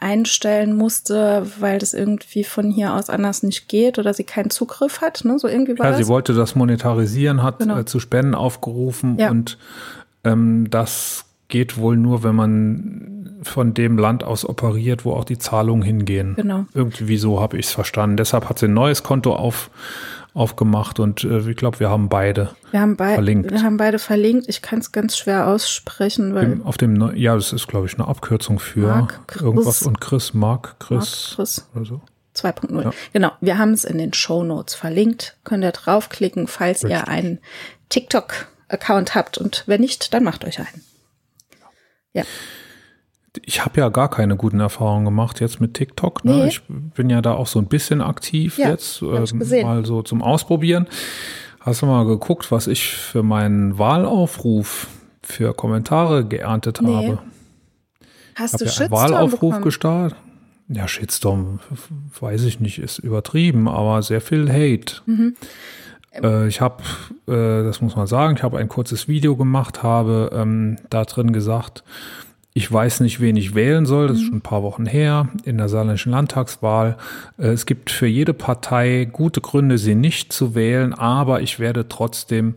einstellen musste, weil das irgendwie von hier aus anders nicht geht oder sie keinen Zugriff hat. Ne? So irgendwie war ja, das. sie wollte das monetarisieren, hat genau. äh, zu Spenden aufgerufen ja. und ähm, das geht wohl nur, wenn man von dem Land aus operiert, wo auch die Zahlungen hingehen. Genau. Irgendwie so habe ich es verstanden. Deshalb hat sie ein neues Konto auf aufgemacht und äh, ich glaube, wir haben beide wir haben bei, verlinkt. Wir haben beide verlinkt. Ich kann es ganz schwer aussprechen, weil auf dem ja, das ist glaube ich eine Abkürzung für Mark, irgendwas und Chris, Mark, Chris, Mark, Chris. oder so. 2.0. Ja. Genau, wir haben es in den Show Notes verlinkt. Könnt ihr draufklicken, falls Richtig. ihr einen TikTok-Account habt. Und wenn nicht, dann macht euch einen. Ja ich habe ja gar keine guten Erfahrungen gemacht jetzt mit TikTok. Ne? Nee. Ich bin ja da auch so ein bisschen aktiv ja, jetzt, äh, mal so zum Ausprobieren. Hast du mal geguckt, was ich für meinen Wahlaufruf für Kommentare geerntet nee. habe? Hast du ja einen Wahlaufruf bekommen? gestartet? Ja, Shitstorm, weiß ich nicht, ist übertrieben, aber sehr viel Hate. Mhm. Äh, ich habe, äh, das muss man sagen, ich habe ein kurzes Video gemacht, habe ähm, da drin gesagt, ich weiß nicht, wen ich wählen soll. Das ist mhm. schon ein paar Wochen her in der saarländischen Landtagswahl. Äh, es gibt für jede Partei gute Gründe, sie nicht zu wählen, aber ich werde trotzdem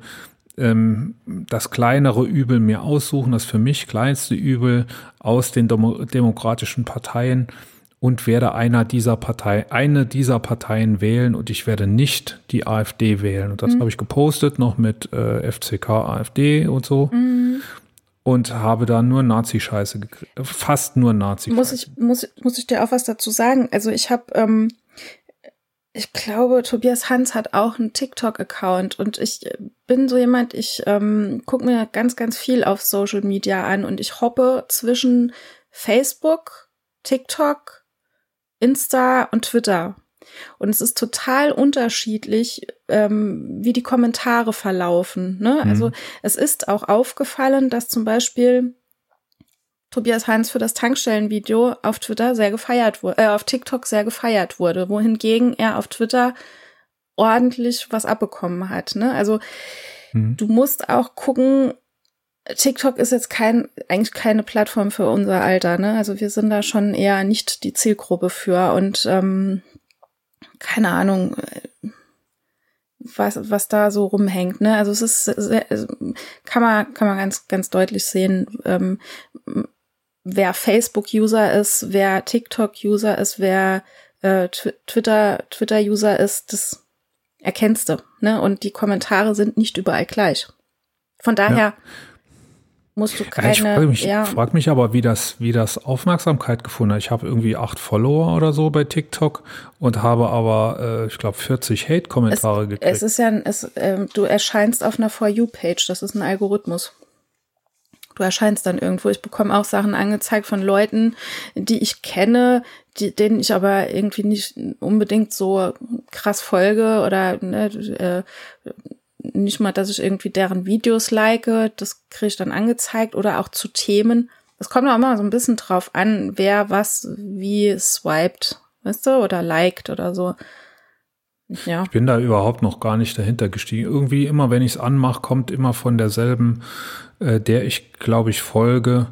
ähm, das kleinere Übel mir aussuchen, das für mich kleinste Übel aus den demokratischen Parteien und werde einer dieser Partei, eine dieser Parteien wählen und ich werde nicht die AfD wählen. Und das mhm. habe ich gepostet, noch mit äh, FCK, AfD und so. Mhm. Und habe da nur Nazi-Scheiße gekriegt. Fast nur Nazi-Scheiße. Muss ich, muss, muss ich dir auch was dazu sagen? Also ich habe, ähm, ich glaube, Tobias Hans hat auch einen TikTok-Account und ich bin so jemand, ich ähm, gucke mir ganz, ganz viel auf Social Media an und ich hoppe zwischen Facebook, TikTok, Insta und Twitter. Und es ist total unterschiedlich, ähm, wie die Kommentare verlaufen. Ne? Mhm. Also es ist auch aufgefallen, dass zum Beispiel Tobias Heinz für das Tankstellenvideo auf Twitter sehr gefeiert wurde, äh, auf TikTok sehr gefeiert wurde, wohingegen er auf Twitter ordentlich was abbekommen hat. Ne? Also mhm. du musst auch gucken, TikTok ist jetzt kein, eigentlich keine Plattform für unser Alter, ne? Also wir sind da schon eher nicht die Zielgruppe für und ähm, keine Ahnung, was, was da so rumhängt, ne? Also es ist sehr, kann man, kann man ganz, ganz deutlich sehen, ähm, wer Facebook-User ist, wer TikTok-User ist, wer äh, Twitter, Twitter-User ist, das erkennst du, ne? Und die Kommentare sind nicht überall gleich. Von daher. Ja musst du keine. ich frage mich, ja. frag mich aber, wie das, wie das Aufmerksamkeit gefunden hat. Ich habe irgendwie acht Follower oder so bei TikTok und habe aber, äh, ich glaube, 40 Hate-Kommentare gekriegt. Es ist ja, es, äh, du erscheinst auf einer For You-Page. Das ist ein Algorithmus. Du erscheinst dann irgendwo. Ich bekomme auch Sachen angezeigt von Leuten, die ich kenne, die, denen ich aber irgendwie nicht unbedingt so krass folge oder ne, äh, nicht mal, dass ich irgendwie deren Videos like, das kriege ich dann angezeigt oder auch zu Themen. Es kommt auch immer so ein bisschen drauf an, wer was wie swiped, weißt du, oder liked oder so. Ja. Ich bin da überhaupt noch gar nicht dahinter gestiegen. Irgendwie immer, wenn ich es anmache, kommt immer von derselben, äh, der ich, glaube ich, folge,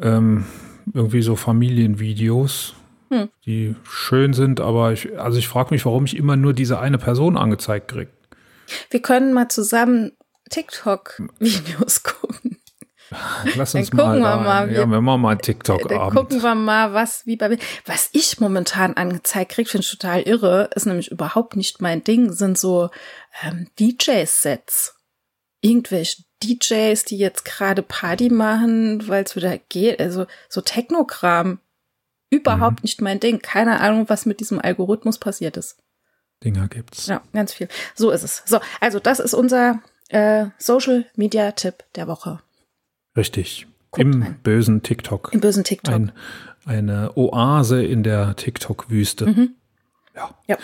ähm, irgendwie so Familienvideos, hm. die schön sind, aber ich, also ich frage mich, warum ich immer nur diese eine Person angezeigt kriege. Wir können mal zusammen TikTok-Videos gucken. Lass uns dann gucken mal, wir mal ja, wir machen mal TikTok Dann Abend. gucken wir mal, was wie bei was ich momentan angezeigt kriege, finde ich total irre, ist nämlich überhaupt nicht mein Ding, sind so ähm, DJ-Sets. Irgendwelche DJs, die jetzt gerade Party machen, weil es wieder geht, also so Technokram. Überhaupt mhm. nicht mein Ding. Keine Ahnung, was mit diesem Algorithmus passiert ist. Dinger gibt's. Ja, ganz viel. So ist es. So, also das ist unser äh, Social Media Tipp der Woche. Richtig. Guckt Im ein. bösen TikTok. Im bösen TikTok. Ein, eine Oase in der TikTok-Wüste. Mhm. Ja. ja.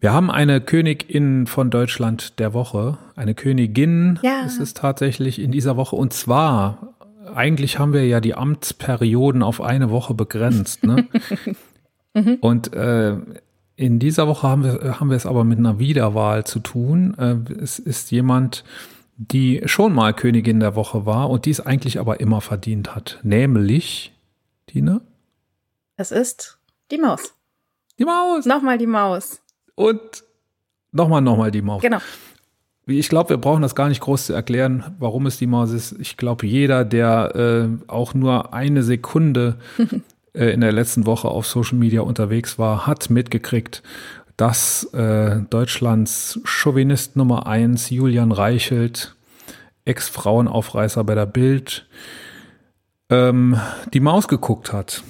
Wir haben eine Königin von Deutschland der Woche. Eine Königin ja. ist es tatsächlich in dieser Woche. Und zwar, eigentlich haben wir ja die Amtsperioden auf eine Woche begrenzt. Ne? mhm. Und äh, in dieser Woche haben wir, haben wir es aber mit einer Wiederwahl zu tun. Äh, es ist jemand, die schon mal Königin der Woche war und dies eigentlich aber immer verdient hat. Nämlich, Tina? Es ist die Maus. Die Maus. Nochmal die Maus. Und nochmal, nochmal die Maus. Genau. Ich glaube, wir brauchen das gar nicht groß zu erklären, warum es die Maus ist. Ich glaube, jeder, der äh, auch nur eine Sekunde äh, in der letzten Woche auf Social Media unterwegs war, hat mitgekriegt, dass äh, Deutschlands Chauvinist Nummer eins Julian Reichelt, Ex-Frauenaufreißer bei der Bild, ähm, die Maus geguckt hat.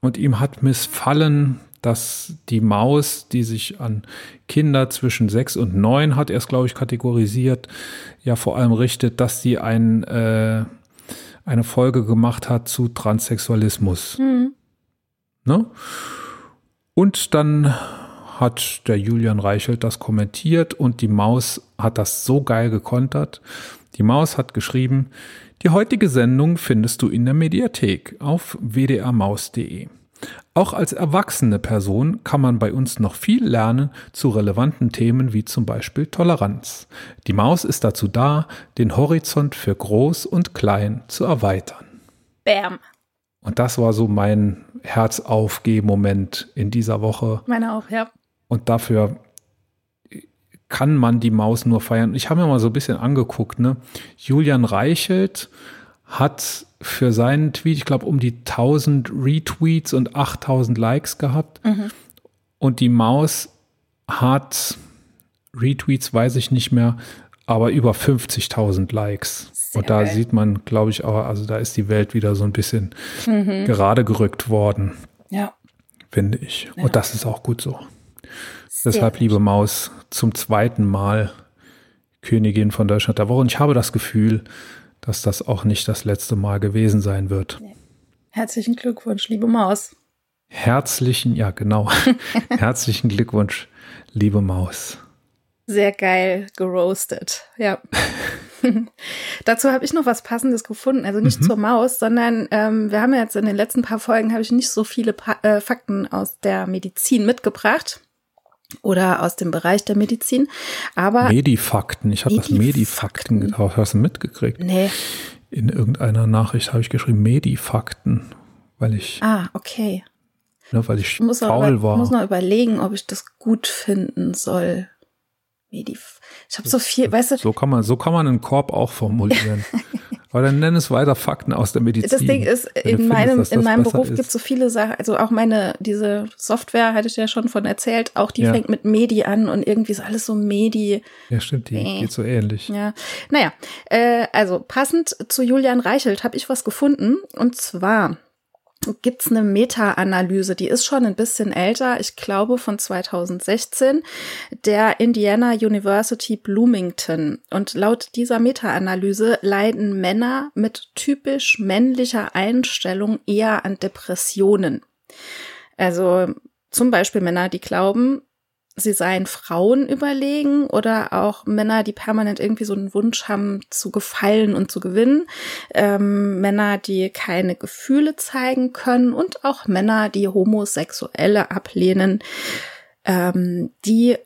Und ihm hat missfallen, dass die Maus, die sich an Kinder zwischen sechs und neun hat, erst glaube ich kategorisiert, ja vor allem richtet, dass sie ein äh, eine Folge gemacht hat zu Transsexualismus. Mhm. Ne? Und dann hat der Julian Reichelt das kommentiert und die Maus hat das so geil gekontert. Die Maus hat geschrieben, die heutige Sendung findest du in der Mediathek auf wdrmaus.de. Auch als erwachsene Person kann man bei uns noch viel lernen zu relevanten Themen wie zum Beispiel Toleranz. Die Maus ist dazu da, den Horizont für groß und klein zu erweitern. Bam. Und das war so mein Herzaufgeh-Moment in dieser Woche. Meine auch, ja. Und dafür kann man die Maus nur feiern. Ich habe mir mal so ein bisschen angeguckt, ne? Julian Reichelt hat für seinen Tweet, ich glaube, um die 1000 Retweets und 8000 Likes gehabt. Mhm. Und die Maus hat Retweets, weiß ich nicht mehr, aber über 50.000 Likes. Sehr und da geil. sieht man, glaube ich, auch, also da ist die Welt wieder so ein bisschen Mhm. gerade gerückt worden, Ja. finde ich. Ja. Und das ist auch gut so. Sehr Deshalb, liebe Maus, zum zweiten Mal Königin von Deutschland der Woche. Und ich habe das Gefühl, dass das auch nicht das letzte Mal gewesen sein wird. Herzlichen Glückwunsch, liebe Maus. Herzlichen, ja genau, herzlichen Glückwunsch, liebe Maus. Sehr geil geroastet, ja. Dazu habe ich noch was Passendes gefunden. Also nicht zur Maus, sondern ähm, wir haben ja jetzt in den letzten paar Folgen habe ich nicht so viele pa äh, Fakten aus der Medizin mitgebracht oder aus dem Bereich der Medizin. Aber Medifakten, ich habe das Medifakten Medifakten. getaucht. Hast du mitgekriegt? nee, In irgendeiner Nachricht habe ich geschrieben Medifakten, weil ich, ah, okay. ne, weil ich Ich muss, faul über, war. muss noch überlegen, ob ich das gut finden soll. Medif ich habe so viel, weißt du, So kann man, so kann man einen Korb auch formulieren. Aber dann nenn es weiter Fakten aus der Medizin. Das Ding ist, in findest, meinem, in meinem Beruf gibt es so viele Sachen, also auch meine, diese Software, hatte ich ja schon von erzählt, auch die Ja. fängt mit Medi an und irgendwie ist alles so Medi. Ja, stimmt, die Nee. geht so ähnlich. Ja, naja, äh, also passend zu Julian Reichelt habe ich was gefunden und zwar gibt's eine Meta-Analyse, die ist schon ein bisschen älter, ich glaube von 2016, der Indiana University Bloomington. Und laut dieser Meta-Analyse leiden Männer mit typisch männlicher Einstellung eher an Depressionen. Also zum Beispiel Männer, die glauben, sie seien Frauen überlegen oder auch Männer, die permanent irgendwie so einen Wunsch haben zu gefallen und zu gewinnen, ähm, Männer, die keine Gefühle zeigen können und auch Männer, die Homosexuelle ablehnen, ähm, die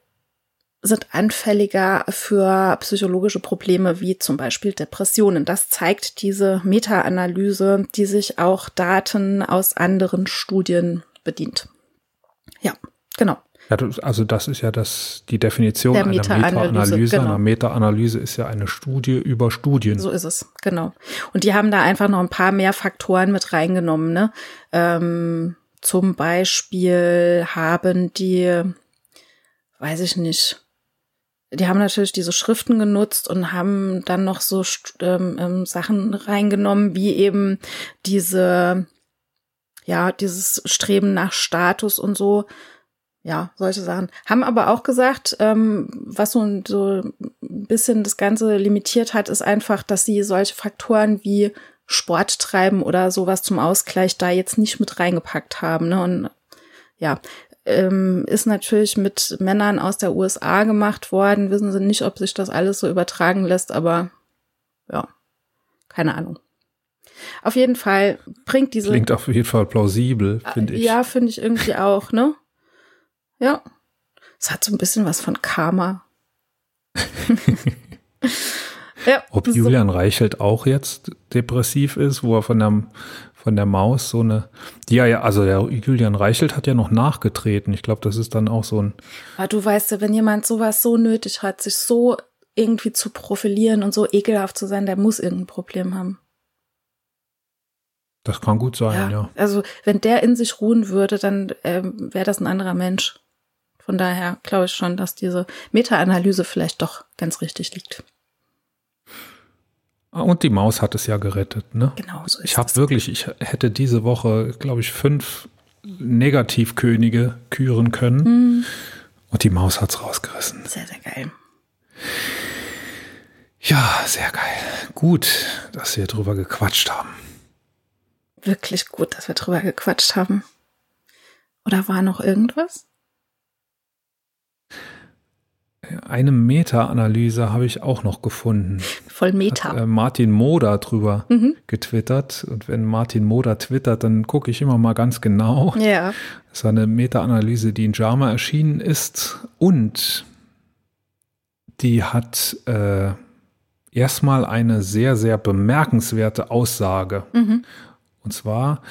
sind anfälliger für psychologische Probleme wie zum Beispiel Depressionen. Das zeigt diese Meta-Analyse, die sich auch Daten aus anderen Studien bedient. Ja, genau. Ja, also das ist ja das, die Definition Der einer Meta-Analyse, Meta-Analyse. genau. Eine Meta-Analyse ist ja eine Studie über Studien. So ist es, genau. Und die haben da einfach noch ein paar mehr Faktoren mit reingenommen. Ne? Ähm, zum Beispiel haben die, weiß ich nicht, die haben natürlich diese Schriften genutzt und haben dann noch so ähm, ähm, Sachen reingenommen, wie eben diese, ja, dieses Streben nach Status und so. Ja, solche Sachen. Haben aber auch gesagt, ähm, was so, so ein bisschen das Ganze limitiert hat, ist einfach, dass sie solche Faktoren wie Sport treiben oder sowas zum Ausgleich da jetzt nicht mit reingepackt haben. Ne? Und ja, ähm, ist natürlich mit Männern aus der USA gemacht worden. Wissen sie nicht, ob sich das alles so übertragen lässt, aber ja, keine Ahnung. Auf jeden Fall bringt diese. Klingt auf jeden Fall plausibel, finde ich. Ja, finde ich irgendwie auch, ne? Ja. Es hat so ein bisschen was von Karma. ja. Ob so- Julian Reichelt auch jetzt depressiv ist, wo er von der, von der Maus so eine, ja, ja, also der Julian Reichelt hat ja noch nachgetreten. Ich glaube, das ist dann auch so ein, Aber du weißt ja, wenn jemand sowas so nötig hat, sich so irgendwie zu profilieren und so ekelhaft zu sein, der muss irgendein Problem haben. das kann gut sein, ja. Also wenn der in sich ruhen würde, dann ähm, wäre das ein anderer Mensch. Von daher glaube ich schon, dass diese Meta-Analyse vielleicht doch ganz richtig liegt. Ah, Und die Maus hat es ja gerettet, ne? Genau, so ist Ich habe es. wirklich, ich hätte diese Woche, glaube ich, fünf Negativkönige küren können. Hm, Und die Maus hat's rausgerissen. sehr, sehr geil. Ja, sehr geil. Gut, dass wir drüber gequatscht haben. Wirklich gut, dass wir drüber gequatscht haben. Oder war noch irgendwas? Eine Meta-Analyse habe ich auch noch gefunden. Voll Hat, Meta. äh, Martin Moder drüber Mhm. getwittert. Und wenn Martin Moder twittert, dann gucke ich immer mal ganz genau. Ja. Das war eine Meta-Analyse, die in JAMA erschienen ist. Und die hat äh, erstmal eine sehr, sehr bemerkenswerte Aussage. Mhm. Und zwar,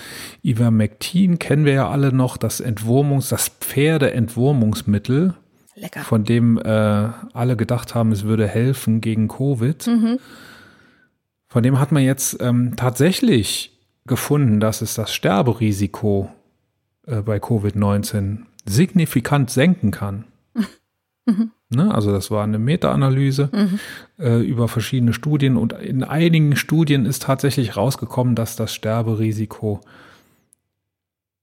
Ivermectin kennen wir ja alle noch, das Entwurmungs-, das Pferdeentwurmungsmittel, Lecker. von dem äh, alle gedacht haben, es würde helfen gegen Covid. Mhm. Von dem hat man jetzt ähm, tatsächlich gefunden, dass es das Sterberisiko äh, bei Covid-19 signifikant senken kann. Mhm. Ne? Also das war eine Meta-Analyse mhm. äh, über verschiedene Studien und in einigen Studien ist tatsächlich rausgekommen, dass das Sterberisiko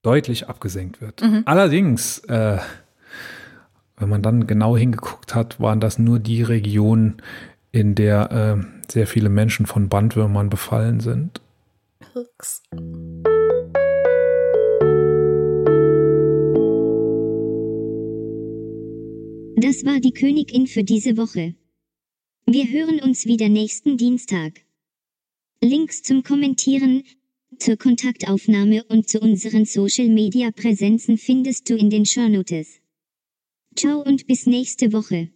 deutlich abgesenkt wird. Mhm. Allerdings, äh, wenn man dann genau hingeguckt hat, waren das nur die Regionen, in der äh, sehr viele Menschen von Bandwürmern befallen sind. Hooks. Das war die Königin für diese Woche. Wir hören uns wieder nächsten Dienstag. Links zum Kommentieren, zur Kontaktaufnahme und zu unseren Social Media Präsenzen findest du in den Shownotes. Ciao und bis nächste Woche.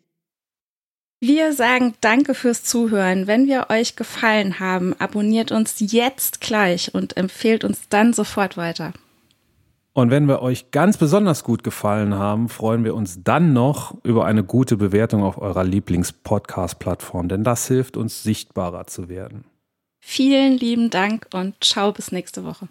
Wir sagen Danke fürs Zuhören. Wenn wir euch gefallen haben, abonniert uns jetzt gleich und empfehlt uns dann sofort weiter. Und wenn wir euch ganz besonders gut gefallen haben, freuen wir uns dann noch über eine gute Bewertung auf eurer Lieblings-Podcast-Plattform, denn das hilft uns sichtbarer zu werden. Vielen lieben Dank und ciao bis nächste Woche.